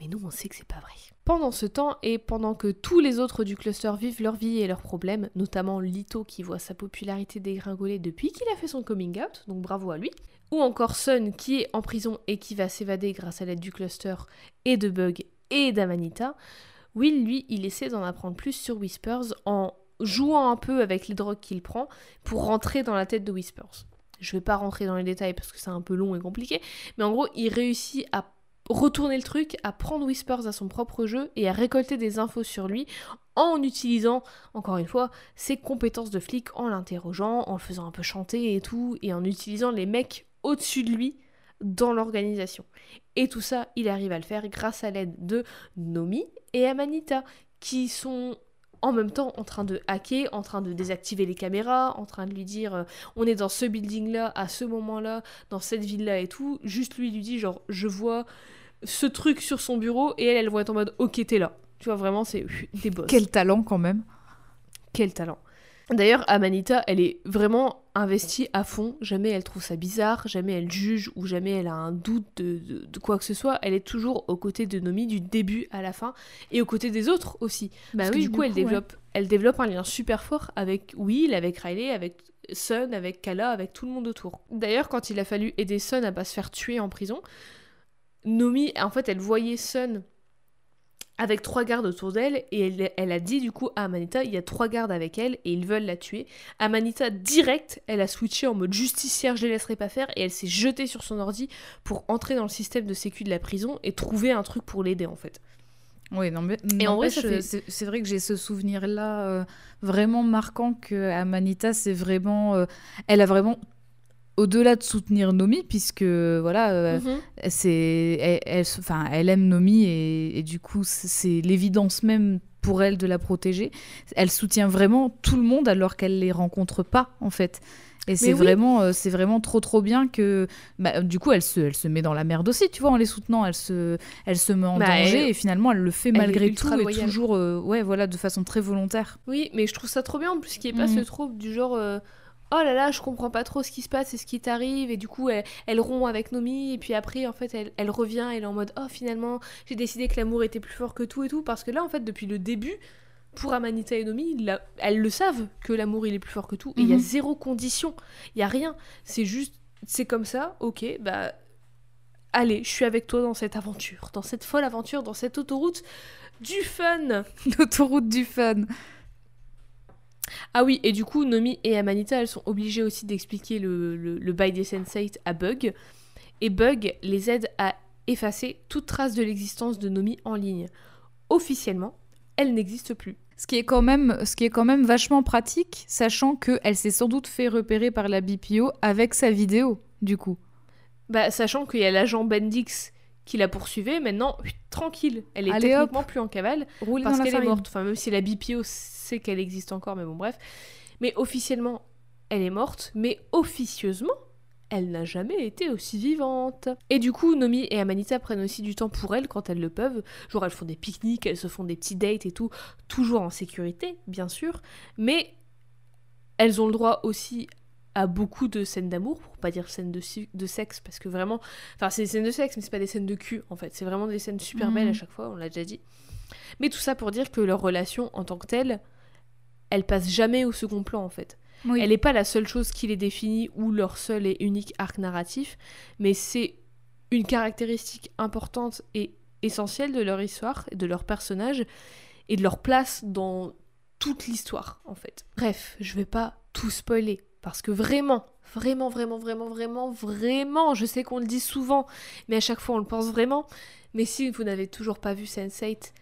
Mais nous, on sait que c'est pas vrai. Pendant ce temps, et pendant que tous les autres du cluster vivent leur vie et leurs problèmes, notamment Lito qui voit sa popularité dégringoler depuis qu'il a fait son coming out, donc bravo à lui, ou encore Sun qui est en prison et qui va s'évader grâce à l'aide du cluster et de Bug et d'Amanita, Will, lui, il essaie d'en apprendre plus sur Whispers en jouant un peu avec les drogues qu'il prend pour rentrer dans la tête de Whispers. Je vais pas rentrer dans les détails parce que c'est un peu long et compliqué, mais en gros, il réussit à retourner le truc, à prendre Whispers à son propre jeu et à récolter des infos sur lui en utilisant, encore une fois, ses compétences de flic, en l'interrogeant, en le faisant un peu chanter et tout, et en utilisant les mecs au-dessus de lui dans l'organisation. Et tout ça, il arrive à le faire grâce à l'aide de Nomi et Amanita, qui sont en même temps en train de hacker, en train de désactiver les caméras, en train de lui dire euh, on est dans ce building là, à ce moment là, dans cette ville là et tout. Juste lui, lui dit genre je vois ce truc sur son bureau et elle, elle voit être en mode ok, t'es là. Tu vois, vraiment, c'est des boss. Quel talent quand même. Quel talent. D'ailleurs, Amanita, elle est vraiment investie à fond. Jamais elle trouve ça bizarre, jamais elle juge ou jamais elle a un doute de, de- de quoi que ce soit. Elle est toujours aux côtés de Nomi du début à la fin et aux côtés des autres aussi. Parce que du coup, elle, développe, elle développe un lien super fort avec Will, avec Riley, avec Sun, avec Kala, avec tout le monde autour. D'ailleurs, quand il a fallu aider Sun à pas se faire tuer en prison, Nomi, en fait, elle voyait Sun avec trois gardes autour d'elle et elle, elle a dit du coup à Amanita il y a trois gardes avec elle et ils veulent la tuer. Amanita direct elle a switché en mode justicière je les laisserai pas faire et elle s'est jetée sur son ordi pour entrer dans le système de sécu de la prison et trouver un truc pour l'aider en fait. Oui, non, mais Et en vrai, fait- c'est vrai que j'ai ce souvenir-là euh, vraiment marquant que Amanita, c'est vraiment, euh, elle a vraiment, au-delà de soutenir Nomi, puisque voilà, euh, Mhm. c'est, elle, elle se- enfin, elle aime Nomi et, et du coup, c'est- l'évidence même pour elle de la protéger. Elle soutient vraiment tout le monde alors qu'elle les rencontre pas en fait. Et c'est oui. vraiment, euh, c'est vraiment trop trop bien que, bah, du coup, elle se, elle se met dans la merde aussi, tu vois, en les soutenant, elle se, elle se met en Bah, danger elle- et finalement elle le fait elle malgré tout et loyale. toujours, euh, ouais, voilà, de façon très volontaire. Oui mais je trouve ça trop bien en plus qu'il n'y ait pas Mhm. ce trope du genre oh là là je comprends pas trop ce qui se passe et ce qui t'arrive et du coup elle, elle rompt avec Nomi et puis après en fait elle, elle revient elle est en mode oh finalement j'ai décidé que l'amour était plus fort que tout et tout parce que là en fait depuis le début pour Amanita et Nomi, la- elles le savent que l'amour il est plus fort que tout. Et il y a Mhm. zéro condition. Il y a rien. C'est juste, c'est comme ça, ok, bah. Allez, je suis avec toi dans cette aventure, dans cette folle aventure, dans cette autoroute du fun. L'autoroute du fun. Ah oui, et du coup, Nomi et Amanita, elles sont obligées aussi d'expliquer le, le, le bail des sensei à Bug. Et Bug les aide à effacer toute trace de l'existence de Nomi en ligne. Officiellement, elle n'existe plus. Ce qui est quand même, ce qui est quand même vachement pratique, sachant que elle s'est sans doute fait repérer par la BPO avec sa vidéo, du coup. Bah, sachant qu'il y a l'agent Bendix qui la poursuivait, maintenant, tranquille, elle est Allez, techniquement plus en cavale parce qu'elle est morte. Enfin, même si la BPO sait qu'elle existe encore, mais bon, bref. Mais officiellement, elle est morte, mais officieusement, elle n'a jamais été aussi vivante. Et du coup, Nomi et Amanita prennent aussi du temps pour elle quand elles le peuvent. Genre, elles font des pique-niques, elles se font des petits dates et tout, toujours en sécurité, bien sûr. Mais elles ont le droit aussi à beaucoup de scènes d'amour, pour pas dire scènes de, de sexe, parce que vraiment. Enfin, c'est des scènes de sexe, mais c'est pas des scènes de cul, en fait. C'est vraiment des scènes super Mhm. belles à chaque fois, on l'a déjà dit. Mais tout ça pour dire que leur relation en tant que telle, elle passe jamais au second plan, en fait. Oui. Elle n'est pas la seule chose qui les définit ou leur seul et unique arc narratif, mais c'est une caractéristique importante et essentielle de leur histoire, de leur personnage et de leur place dans toute l'histoire en fait. Bref, je vais pas tout spoiler Parce que vraiment, vraiment, vraiment, vraiment, vraiment, vraiment, je sais qu'on le dit souvent, mais à chaque fois on le pense vraiment. Mais si vous n'avez toujours pas vu Sense8,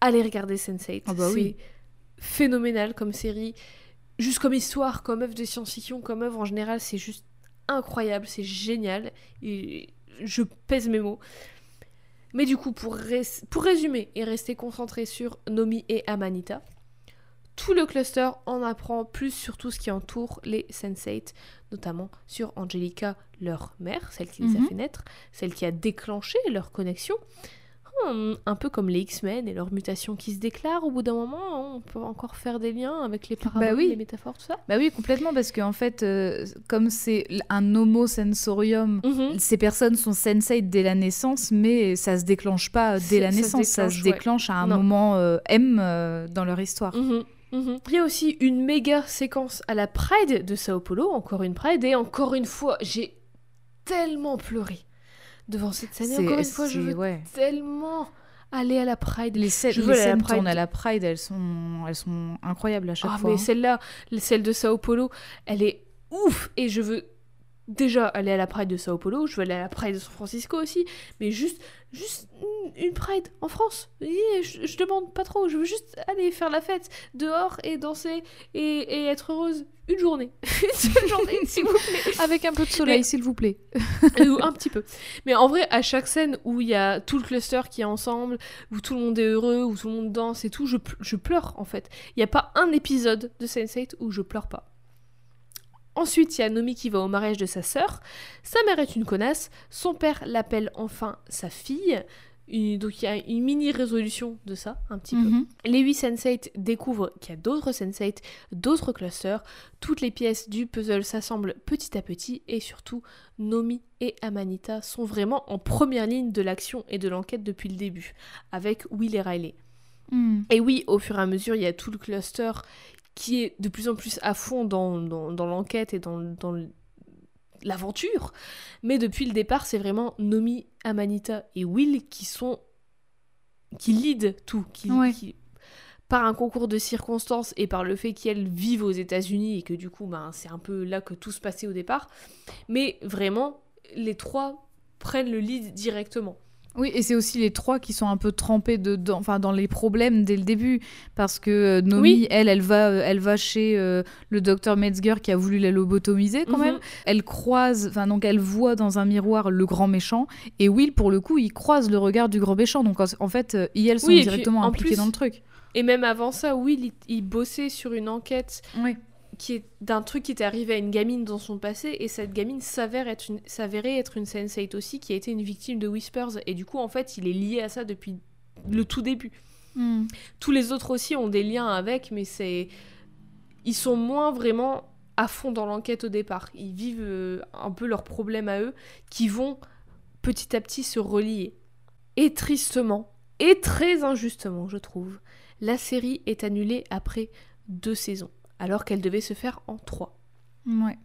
allez regarder Sense8. Ah bah c'est oui. phénoménal comme série. Juste comme histoire, comme œuvre de science-fiction, comme œuvre en général, c'est juste incroyable, c'est génial. Et je pèse mes mots. Mais du coup, pour, res- pour résumer et rester concentré sur Nomi et Amanita, tout le cluster en apprend plus sur tout ce qui entoure les Sense8, notamment sur Angelica, leur mère, celle qui les a Mhm. fait naître, celle qui a déclenché leur connexion. Hmm, un peu comme les X-Men et leurs mutations qui se déclarent, au bout d'un moment, on peut encore faire des liens avec les paraboles, Bah oui. les métaphores, tout ça. Bah oui, complètement, parce qu'en fait, euh, comme c'est un homo sensorium, Mhm. ces personnes sont sensei dès la naissance, mais ça se déclenche pas dès la ça se naissance, ça se déclenche, ouais. à un Non. moment euh, M euh, dans leur histoire. Mhm, mhm. Il y a aussi une méga séquence à la Pride de Sao Paulo, encore une Pride, et encore une fois, j'ai tellement pleuré devant cette scène. Encore une fois, je veux ouais. tellement aller à la Pride. Les, scènes- Je les scènes Pride. tournent à la Pride, elles sont, elles sont incroyables à chaque Ah, fois. mais hein. celle-là, celle de Sao Paulo, elle est ouf et je veux déjà aller à la Pride de Sao Paulo, je veux aller à la Pride de San Francisco aussi, mais juste, juste une- Pride en France. Je, je demande pas trop, je veux juste aller faire la fête dehors et danser et, et être heureuse une journée. une seule journée, s'il vous plaît. Avec un peu de soleil, Mais- s'il vous plaît. Euh, un petit peu. Mais en vrai, à chaque scène où il y a tout le cluster qui est ensemble, où tout le monde est heureux, où tout le monde danse et tout, je, je pleure en fait. Il n'y a pas un épisode de Sense8 où je pleure pas. Ensuite, il y a Nomi qui va au mariage de sa sœur. Sa mère est une connasse. Son père l'appelle enfin sa fille. Donc il y a une mini résolution de ça, un petit peu. Mhm. Les 8 Sense8 découvrent qu'il y a d'autres Sense8, d'autres clusters. Toutes les pièces du puzzle s'assemblent petit à petit et surtout, Nomi et Amanita sont vraiment en première ligne de l'action et de l'enquête depuis le début, avec Will et Riley. Mm. Et oui, au fur et à mesure, il y a tout le cluster qui est de plus en plus à fond dans, dans, dans l'enquête et dans, dans l'aventure. Mais depuis le départ, c'est vraiment Nomi, Amanita et Will qui sont. qui lead tout. Qui, Ouais. qui- par un concours de circonstances et par le fait qu'elles vivent aux États-Unis et que du coup, ben, c'est un peu là que tout se passait au départ. Mais vraiment, les trois prennent le lead directement. Oui, et c'est aussi les trois qui sont un peu trempés de, dans, enfin, dans les problèmes dès le début. Parce que euh, Nomi, Oui. elle, elle va, euh, elle va chez euh, le docteur Metzger qui a voulu la lobotomiser quand Mhm. même. Elle croise, enfin, donc elle voit dans un miroir le grand méchant. Et Will, pour le coup, il croise le regard du grand méchant. Donc en, en fait, euh, ils, elles sont Oui, et puis, directement en impliquées plus- dans le truc. Et même avant ça, Will, il, il bossait sur une enquête Oui. Qui est d'un truc qui était arrivé à une gamine dans son passé et cette gamine s'avère être une s'avérait être une sensei aussi qui a été une victime de Whispers et du coup en fait il est lié à ça depuis le tout début. Mm. Tous les autres aussi ont des liens avec mais c'est ils sont moins vraiment à fond dans l'enquête au départ. Ils vivent euh, un peu leurs problèmes à eux qui vont petit à petit se relier. Et tristement et très injustement, je trouve, la série est annulée après deux saisons alors qu'elle devait se faire en trois. Ouais.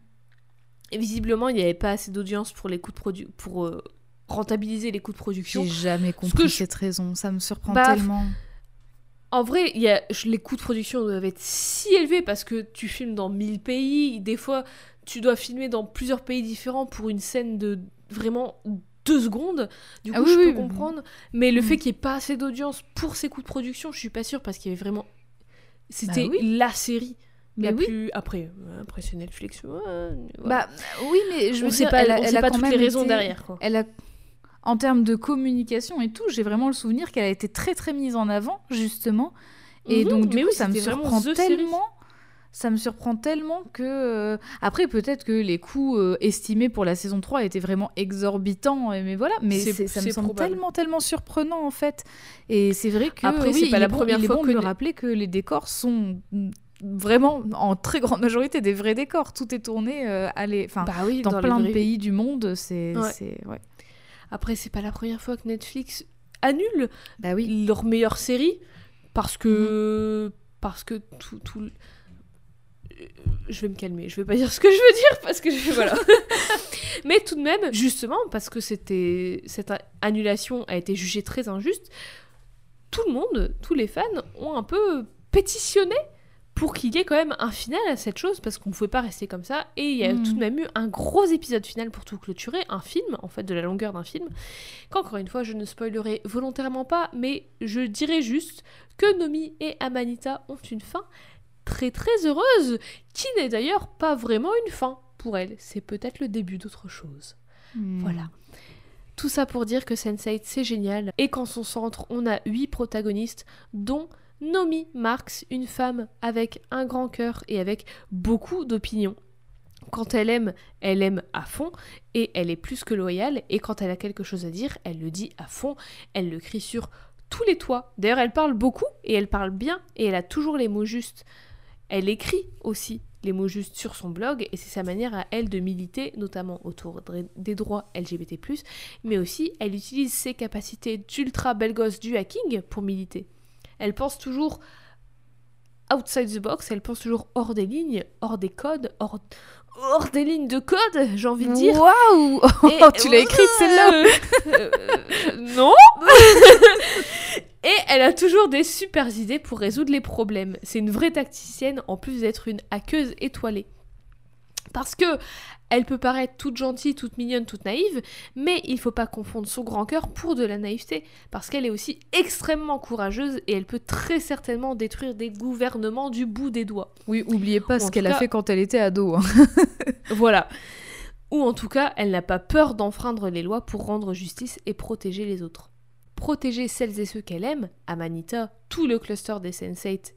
Et visiblement, il n'y avait pas assez d'audience pour les coûts de produ- pour euh, rentabiliser les coûts de production. J'ai jamais compris que je- cette raison. Ça me surprend Bah, tellement. En vrai, y a, les coûts de production doivent être si élevés parce que tu filmes dans 1000 pays. Des fois, tu dois filmer dans plusieurs pays différents pour une scène de vraiment deux secondes. Du coup, Ah oui, je oui, peux oui. comprendre. Mais le Mm. fait qu'il n'y ait pas assez d'audience pour ces coûts de production, je suis pas sûre parce qu'il y avait vraiment. C'était Bah la série. Mais oui. plus après euh, après c'est Netflix ouais. Bah oui, mais je sait dire, pas, elle a, elle a pas quand toutes les raisons été- derrière quoi. Elle a, en termes de communication et tout, j'ai vraiment le souvenir qu'elle a été très très mise en avant justement. Et Mhm, donc du mais coup, oui, ça me surprend série. tellement. Ça me surprend tellement que euh, après peut-être que les coûts euh, estimés pour la saison 3 étaient vraiment exorbitants mais voilà mais ça me semble probable. tellement tellement surprenant en fait et c'est vrai que Après, oui, c'est pas la bon- première fois bon que de le rappeler que les décors sont vraiment en très grande majorité des vrais décors tout est tourné euh, à les- enfin bah oui dans, plein de pays du monde c'est Ouais. c'est- ouais. après c'est pas la première fois que Netflix annule bah oui leur meilleure série parce que parce que tout tout Euh, je vais me calmer je vais pas dire ce que je veux dire parce que je... voilà mais tout de même justement parce que c'était cette annulation a été jugée très injuste tout le monde tous les fans ont un peu pétitionné pour qu'il y ait quand même un final à cette chose, parce qu'on ne pouvait pas rester comme ça. Et il y a Mm. tout de même eu un gros épisode final pour tout clôturer, un film, en fait, de la longueur d'un film, qu'encore une fois, je ne spoilerai volontairement pas, mais je dirais juste que Nomi et Amanita ont une fin très très heureuse, qui n'est d'ailleurs pas vraiment une fin pour elle, c'est peut-être le début d'autre chose. Hmm. Voilà. Tout ça pour dire que Sense8 c'est génial et qu'en son centre on a huit protagonistes dont Nomi Marx, une femme avec un grand cœur et avec beaucoup d'opinions. Quand elle aime, elle aime à fond et elle est plus que loyale et quand elle a quelque chose à dire, elle le dit à fond, elle le crie sur tous les toits. D'ailleurs elle parle beaucoup et elle parle bien et elle a toujours les mots justes. Elle écrit aussi les mots justes sur son blog et c'est sa manière à elle de militer, notamment autour de- des droits LGBT+, mais aussi elle utilise ses capacités d'ultra belle gosse du hacking pour militer. Elle pense toujours outside the box, elle pense toujours hors des lignes, hors des codes, hors, hors des lignes de code, j'ai envie de dire. Waouh Et- Oh, Tu l'as écrite celle-là Euh, euh, Non Et elle a toujours des super idées pour résoudre les problèmes. C'est une vraie tacticienne en plus d'être une hackeuse étoilée. Parce que elle peut paraître toute gentille, toute mignonne, toute naïve, mais il faut pas confondre son grand cœur pour de la naïveté, parce qu'elle est aussi extrêmement courageuse et elle peut très certainement détruire des gouvernements du bout des doigts. Oui, oubliez pas en ce qu'elle a fait quand elle était ado. hein. Voilà. Ou en tout cas, elle n'a pas peur d'enfreindre les lois pour rendre justice et protéger les autres. Protéger celles et ceux qu'elle aime, Amanita, tout le cluster des Sense8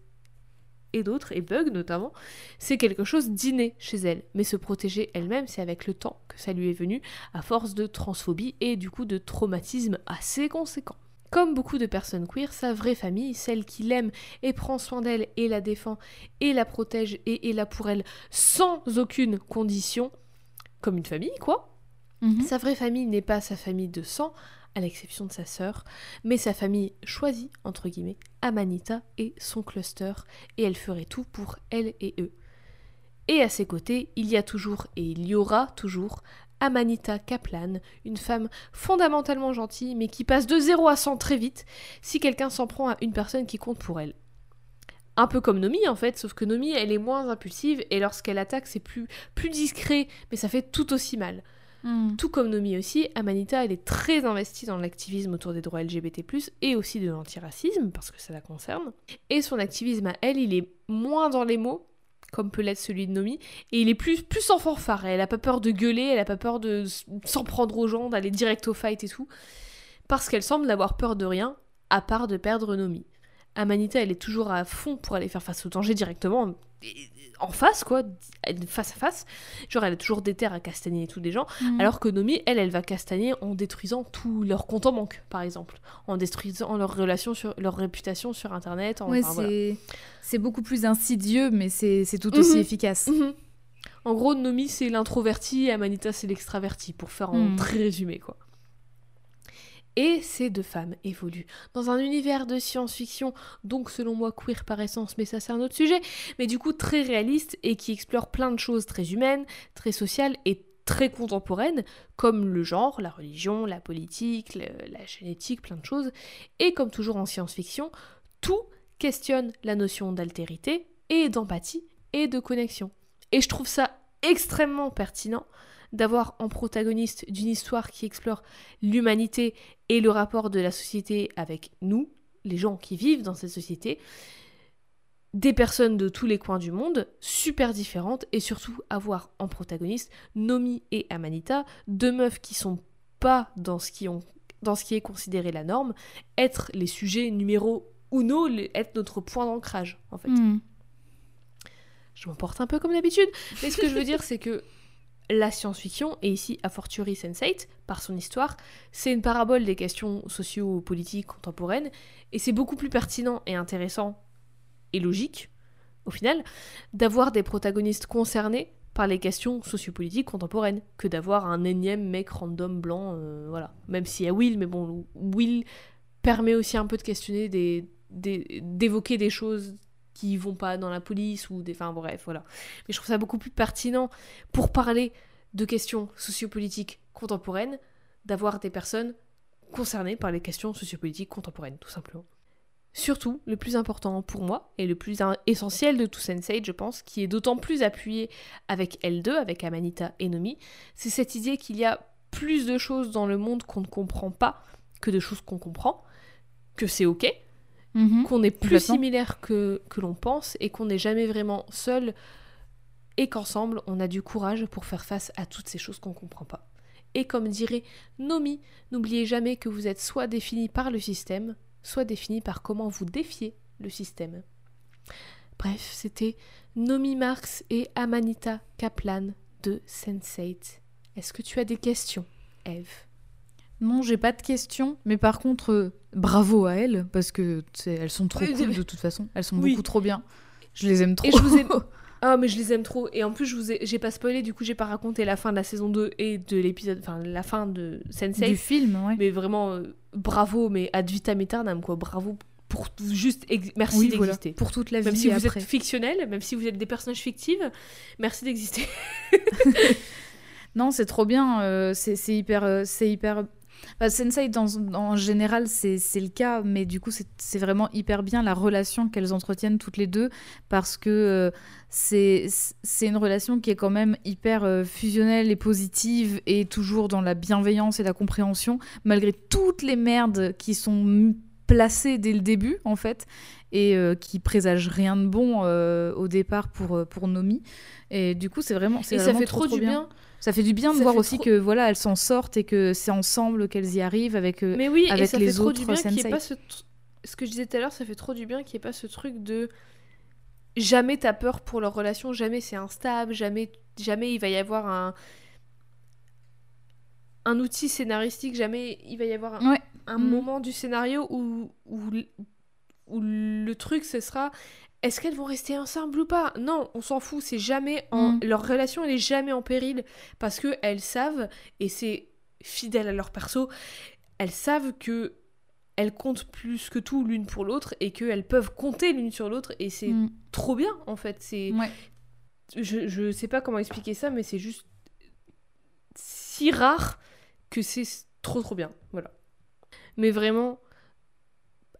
et d'autres, et Bug notamment, c'est quelque chose d'inné chez elle. Mais se protéger elle-même, c'est avec le temps que ça lui est venu, à force de transphobie et du coup de traumatisme assez conséquent. Comme beaucoup de personnes queer, sa vraie famille, celle qui l'aime et prend soin d'elle et la défend et la protège et est là pour elle sans aucune condition, comme une famille quoi. Mhm. Sa vraie famille n'est pas sa famille de sang, à l'exception de sa sœur, mais sa famille choisie, entre guillemets, Amanita et son cluster, et elle ferait tout pour elle et eux. Et à ses côtés, il y a toujours, et il y aura toujours, Amanita Kaplan, une femme fondamentalement gentille, mais qui passe de 0 à 100 très vite si quelqu'un s'en prend à une personne qui compte pour elle. Un peu comme Nomi en fait, sauf que Nomi elle est moins impulsive et lorsqu'elle attaque c'est plus, plus discret, mais ça fait tout aussi mal. Hmm. Tout comme Nomi aussi, Amanita, elle est très investie dans l'activisme autour des droits LGBT+, et aussi de l'antiracisme, parce que ça la concerne. Et son activisme à elle, il est moins dans les mots, comme peut l'être celui de Nomi, et il est plus, plus en fanfare. Elle a pas peur de gueuler, elle a pas peur de s'en prendre aux gens, d'aller direct au fight et tout, parce qu'elle semble n'avoir peur de rien, à part de perdre Nomi. Amanita, elle est toujours à fond pour aller faire face au danger directement, en face, quoi, face à face. Genre, elle a toujours des terres à castagner et tout des gens. Hmm. Alors que Nomi, elle, elle va castagner en détruisant tous leurs comptes en banque, par exemple. En détruisant leur relation sur leur réputation sur internet. En, Ouais, enfin, c'est beaucoup plus insidieux, mais c'est tout aussi Mhm. efficace. Mhm. En gros, Nomi, c'est l'introverti et Amanita, c'est l'extraverti, pour faire en Mhm. très résumé, quoi. Et ces deux femmes évoluent dans un univers de science-fiction, donc selon moi queer par essence, mais ça c'est un autre sujet, mais du coup très réaliste et qui explore plein de choses très humaines, très sociales et très contemporaines, comme le genre, la religion, la politique, la génétique, plein de choses. Et comme toujours en science-fiction, tout questionne la notion d'altérité et d'empathie et de connexion. Et je trouve ça extrêmement pertinent d'avoir en protagoniste d'une histoire qui explore l'humanité et le rapport de la société avec nous, les gens qui vivent dans cette société, des personnes de tous les coins du monde, super différentes, et surtout avoir en protagoniste Nomi et Amanita, deux meufs qui sont pas dans ce qui, ont, dans ce qui est considéré la norme, être les sujets numéro uno, être notre point d'ancrage, en fait. Hmm. Je m'emporte un peu comme d'habitude, mais ce que je veux dire, c'est que la science-fiction, et ici a fortiori Sense8, par son histoire, c'est une parabole des questions socio-politiques contemporaines, et c'est beaucoup plus pertinent et intéressant et logique, au final, d'avoir des protagonistes concernés par les questions sociopolitiques contemporaines que d'avoir un énième mec random blanc, euh, voilà. Même s'il y a Will, mais bon, Will permet aussi un peu de questionner d'évoquer des choses qui vont pas dans la police ou des enfin bref voilà. Mais je trouve ça beaucoup plus pertinent pour parler de questions sociopolitiques contemporaines d'avoir des personnes concernées par les questions sociopolitiques contemporaines tout simplement. Surtout, le plus important pour moi, et le plus essentiel de tout Sense8, je pense, qui est d'autant plus appuyé avec L2, avec Amanita et Nomi, c'est cette idée qu'il y a plus de choses dans le monde qu'on ne comprend pas que de choses qu'on comprend, que c'est ok, Mhm. qu'on est plus similaire que, que l'on pense et qu'on n'est jamais vraiment seul et qu'ensemble on a du courage pour faire face à toutes ces choses qu'on comprend pas. Et comme dirait Nomi, n'oubliez jamais que vous êtes soit défini par le système, soit défini par comment vous défiez le système. Bref, c'était Nomi Marx et Amanita Kaplan de Sense8. Est-ce que tu as des questions, Eve? Non, j'ai pas de questions, mais par contre, euh, bravo à elles, parce que elles sont trop Oui, cool de toute façon. Elles sont Oui. beaucoup trop bien. Je les aime trop. Et je vous ai- Ah mais je les aime trop et en plus je vous ai j'ai pas spoilé du coup j'ai pas raconté la fin de la saison 2 et de l'épisode enfin la fin de Sensei du film, ouais. mais vraiment euh, bravo mais ad vitam aeternam quoi bravo pour juste merci oui, voilà. d'exister Pour toute la vie même si vous après. êtes fictionnel même si vous êtes des personnages fictifs merci d'exister Non, c'est trop bien. euh, c'est hyper. c'est hyper... Bah, Sensei, en général, c'est le cas, mais du coup, c'est vraiment hyper bien la relation qu'elles entretiennent toutes les deux, parce que euh, c'est une relation qui est quand même hyper euh, fusionnelle et positive, et toujours dans la bienveillance et la compréhension, malgré toutes les merdes qui sont placées dès le début, en fait, et euh, qui présagent rien de bon euh, au départ pour, euh, pour Nomi. Et du coup, c'est vraiment, et ça fait trop, trop, du bien, ça fait du bien de Ça voir aussi trop- que voilà, elles s'en sortent et que c'est ensemble qu'elles y arrivent avec. mais oui et ça les fait trop autres du bien pas ce que je disais tout à l'heure ça fait trop du bien qu'il n'y ait pas ce truc de jamais t'as peur pour leur relation jamais c'est instable jamais jamais il va y avoir un un outil scénaristique jamais il va y avoir un, Ouais. un Mhm. moment du scénario où, où, où le truc ce sera est-ce qu'elles vont rester ensemble ou pas? Non, on s'en fout, c'est jamais en Mhm. leur relation elle est jamais en péril parce que elles savent et c'est fidèle à leur perso, elles savent que elles comptent plus que tout l'une pour l'autre et qu'elles peuvent compter l'une sur l'autre et c'est mm, trop bien en fait, c'est ouais. je, je sais pas comment expliquer ça, mais c'est juste si rare que c'est trop trop bien. Voilà. Mais vraiment,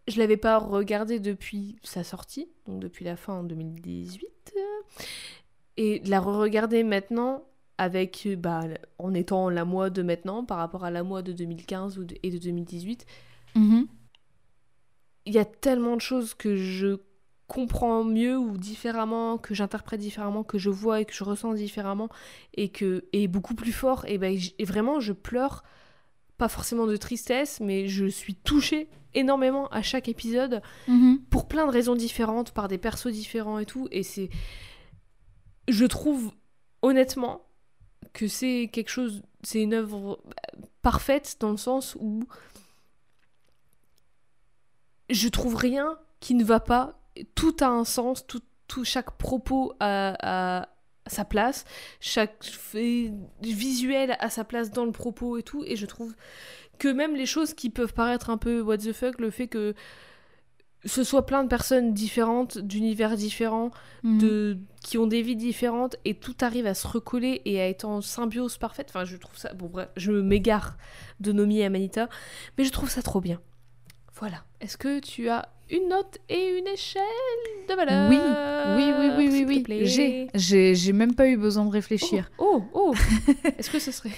je l'avais pas regardé depuis sa sortie, donc depuis la fin en 2018. euh, Et de la re-regarder maintenant, avec, bah, en étant la moi de maintenant par rapport à la moi de 2015 ou de- et de 2018, Mhm. il y a tellement de choses que je comprends mieux ou différemment, que j'interprète différemment, que je vois et que je ressens différemment et que et beaucoup plus fort et j- et vraiment je pleure pas forcément de tristesse mais je suis touchée énormément à chaque épisode Mhm. pour plein de raisons différentes par des persos différents et tout et c'est je trouve honnêtement que c'est quelque chose c'est une œuvre parfaite dans le sens où je trouve rien qui ne va pas tout a un sens tout, tout chaque propos a, a sa place chaque visuel a sa place dans le propos et tout et je trouve que même les choses qui peuvent paraître un peu what the fuck le fait que ce soit plein de personnes différentes d'univers différents Mhm. de qui ont des vies différentes et tout arrive à se recoller et à être en symbiose parfaite. Enfin, je trouve ça bon bref, je m'égare de Nomi et Amanita, mais je trouve ça trop bien. Voilà. Est-ce que tu as une note et une échelle de valeur Oui, oui, oui, oui, oui, oui. J'ai, j'ai, j'ai même pas eu besoin de réfléchir. Oh, oh, oh. Est-ce que ce serait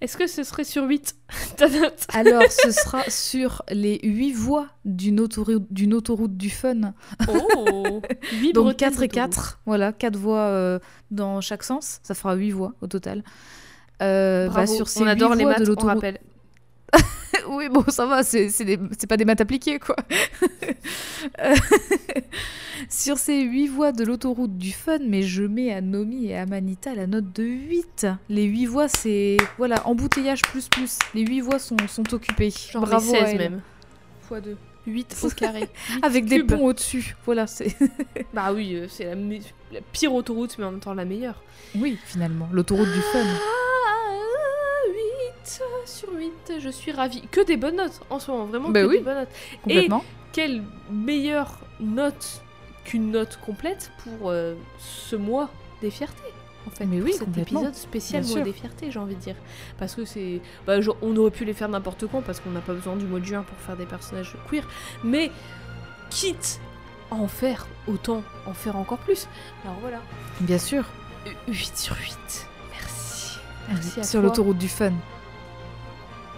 Est-ce que ce serait sur 8 ta note? Alors, ce sera sur les huit voies d'une autoroute, d'une autoroute du fun. Oh 8 Donc 4 et 4, voilà, 4 voies euh, dans chaque sens. Ça fera 8 voies au total. Euh, bah, sur ces on adore les maths, de on l'autoroute. rappelle. oui, bon, ça va, c'est des- pas des maths appliquées, quoi. Euh, Sur ces 8 voies de l'autoroute du fun, mais je mets à Nomi et à Manita la note de 8. Les 8 voies, c'est. Voilà, embouteillage plus plus. Les 8 voies sont, sont occupées. Genre Bravo les à 16 elles. même. Fois 2. 8 au carré. Huit Avec des cubes. ponts au-dessus. Voilà, c'est. Bah oui, euh, c'est la, la pire autoroute, mais en même temps la meilleure. Oui, finalement, l'autoroute du fun. 8 sur 8, je suis ravie. Que des bonnes notes en ce moment, vraiment Bah que oui. des bonnes notes. Complètement. Quelle meilleure note qu'une note complète pour euh, ce mois des fiertés en fait, Mais oui, cet épisode spécial Bien mois sûr. des fiertés, j'ai envie de dire. Parce que c'est. Bah, genre, on aurait pu les faire n'importe quand parce qu'on n'a pas besoin du mois de juin pour faire des personnages queer. Mais quitte à en faire, autant en faire encore plus. Alors voilà. Bien sûr. 8 sur 8. Merci. Merci à Sur l'autoroute du fun.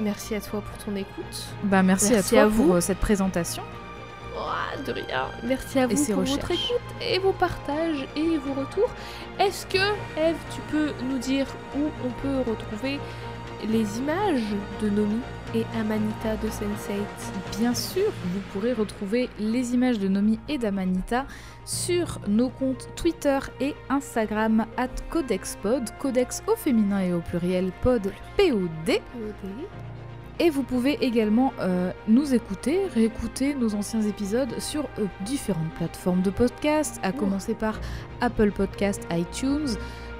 Merci à toi pour ton écoute. Bah merci, Merci à à toi vous. pour euh, cette présentation. Oh, de rien. Merci à vous pour votre recherches. écoute et vos partages et vos retours. Est-ce que, Eve, tu peux nous dire où on peut retrouver les images de Nomi et Amanita de Sense8 Bien sûr, vous pourrez retrouver les images de Nomi et d'Amanita sur nos comptes Twitter et Instagram at CodexPod, Codex au féminin et au pluriel pod POD. Et vous pouvez également euh, nous écouter, réécouter nos anciens épisodes sur euh, différentes plateformes de podcast, à commencer par Apple Podcast, iTunes,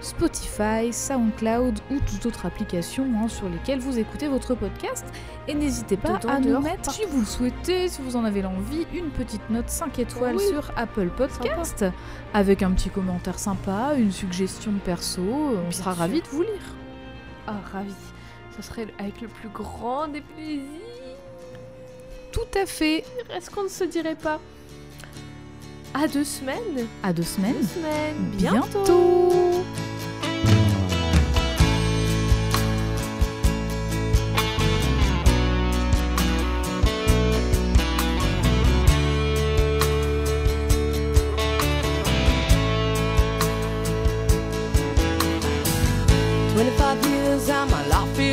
Spotify, SoundCloud ou toute autre application hein, sur lesquelles vous écoutez votre podcast. Et n'hésitez pas Dedans, à nous mettre, si vous le souhaitez, si vous en avez l'envie, une petite note 5 étoiles Oui. sur Apple Podcast, avec un petit commentaire sympa, une suggestion perso. On Bien sera ravis de vous lire. Ah, ravi. Ce serait avec le plus grand des plaisirs. Tout à fait. Est-ce qu'on ne se dirait pas? À deux semaines À deux semaines. Deux semaines. Bientôt.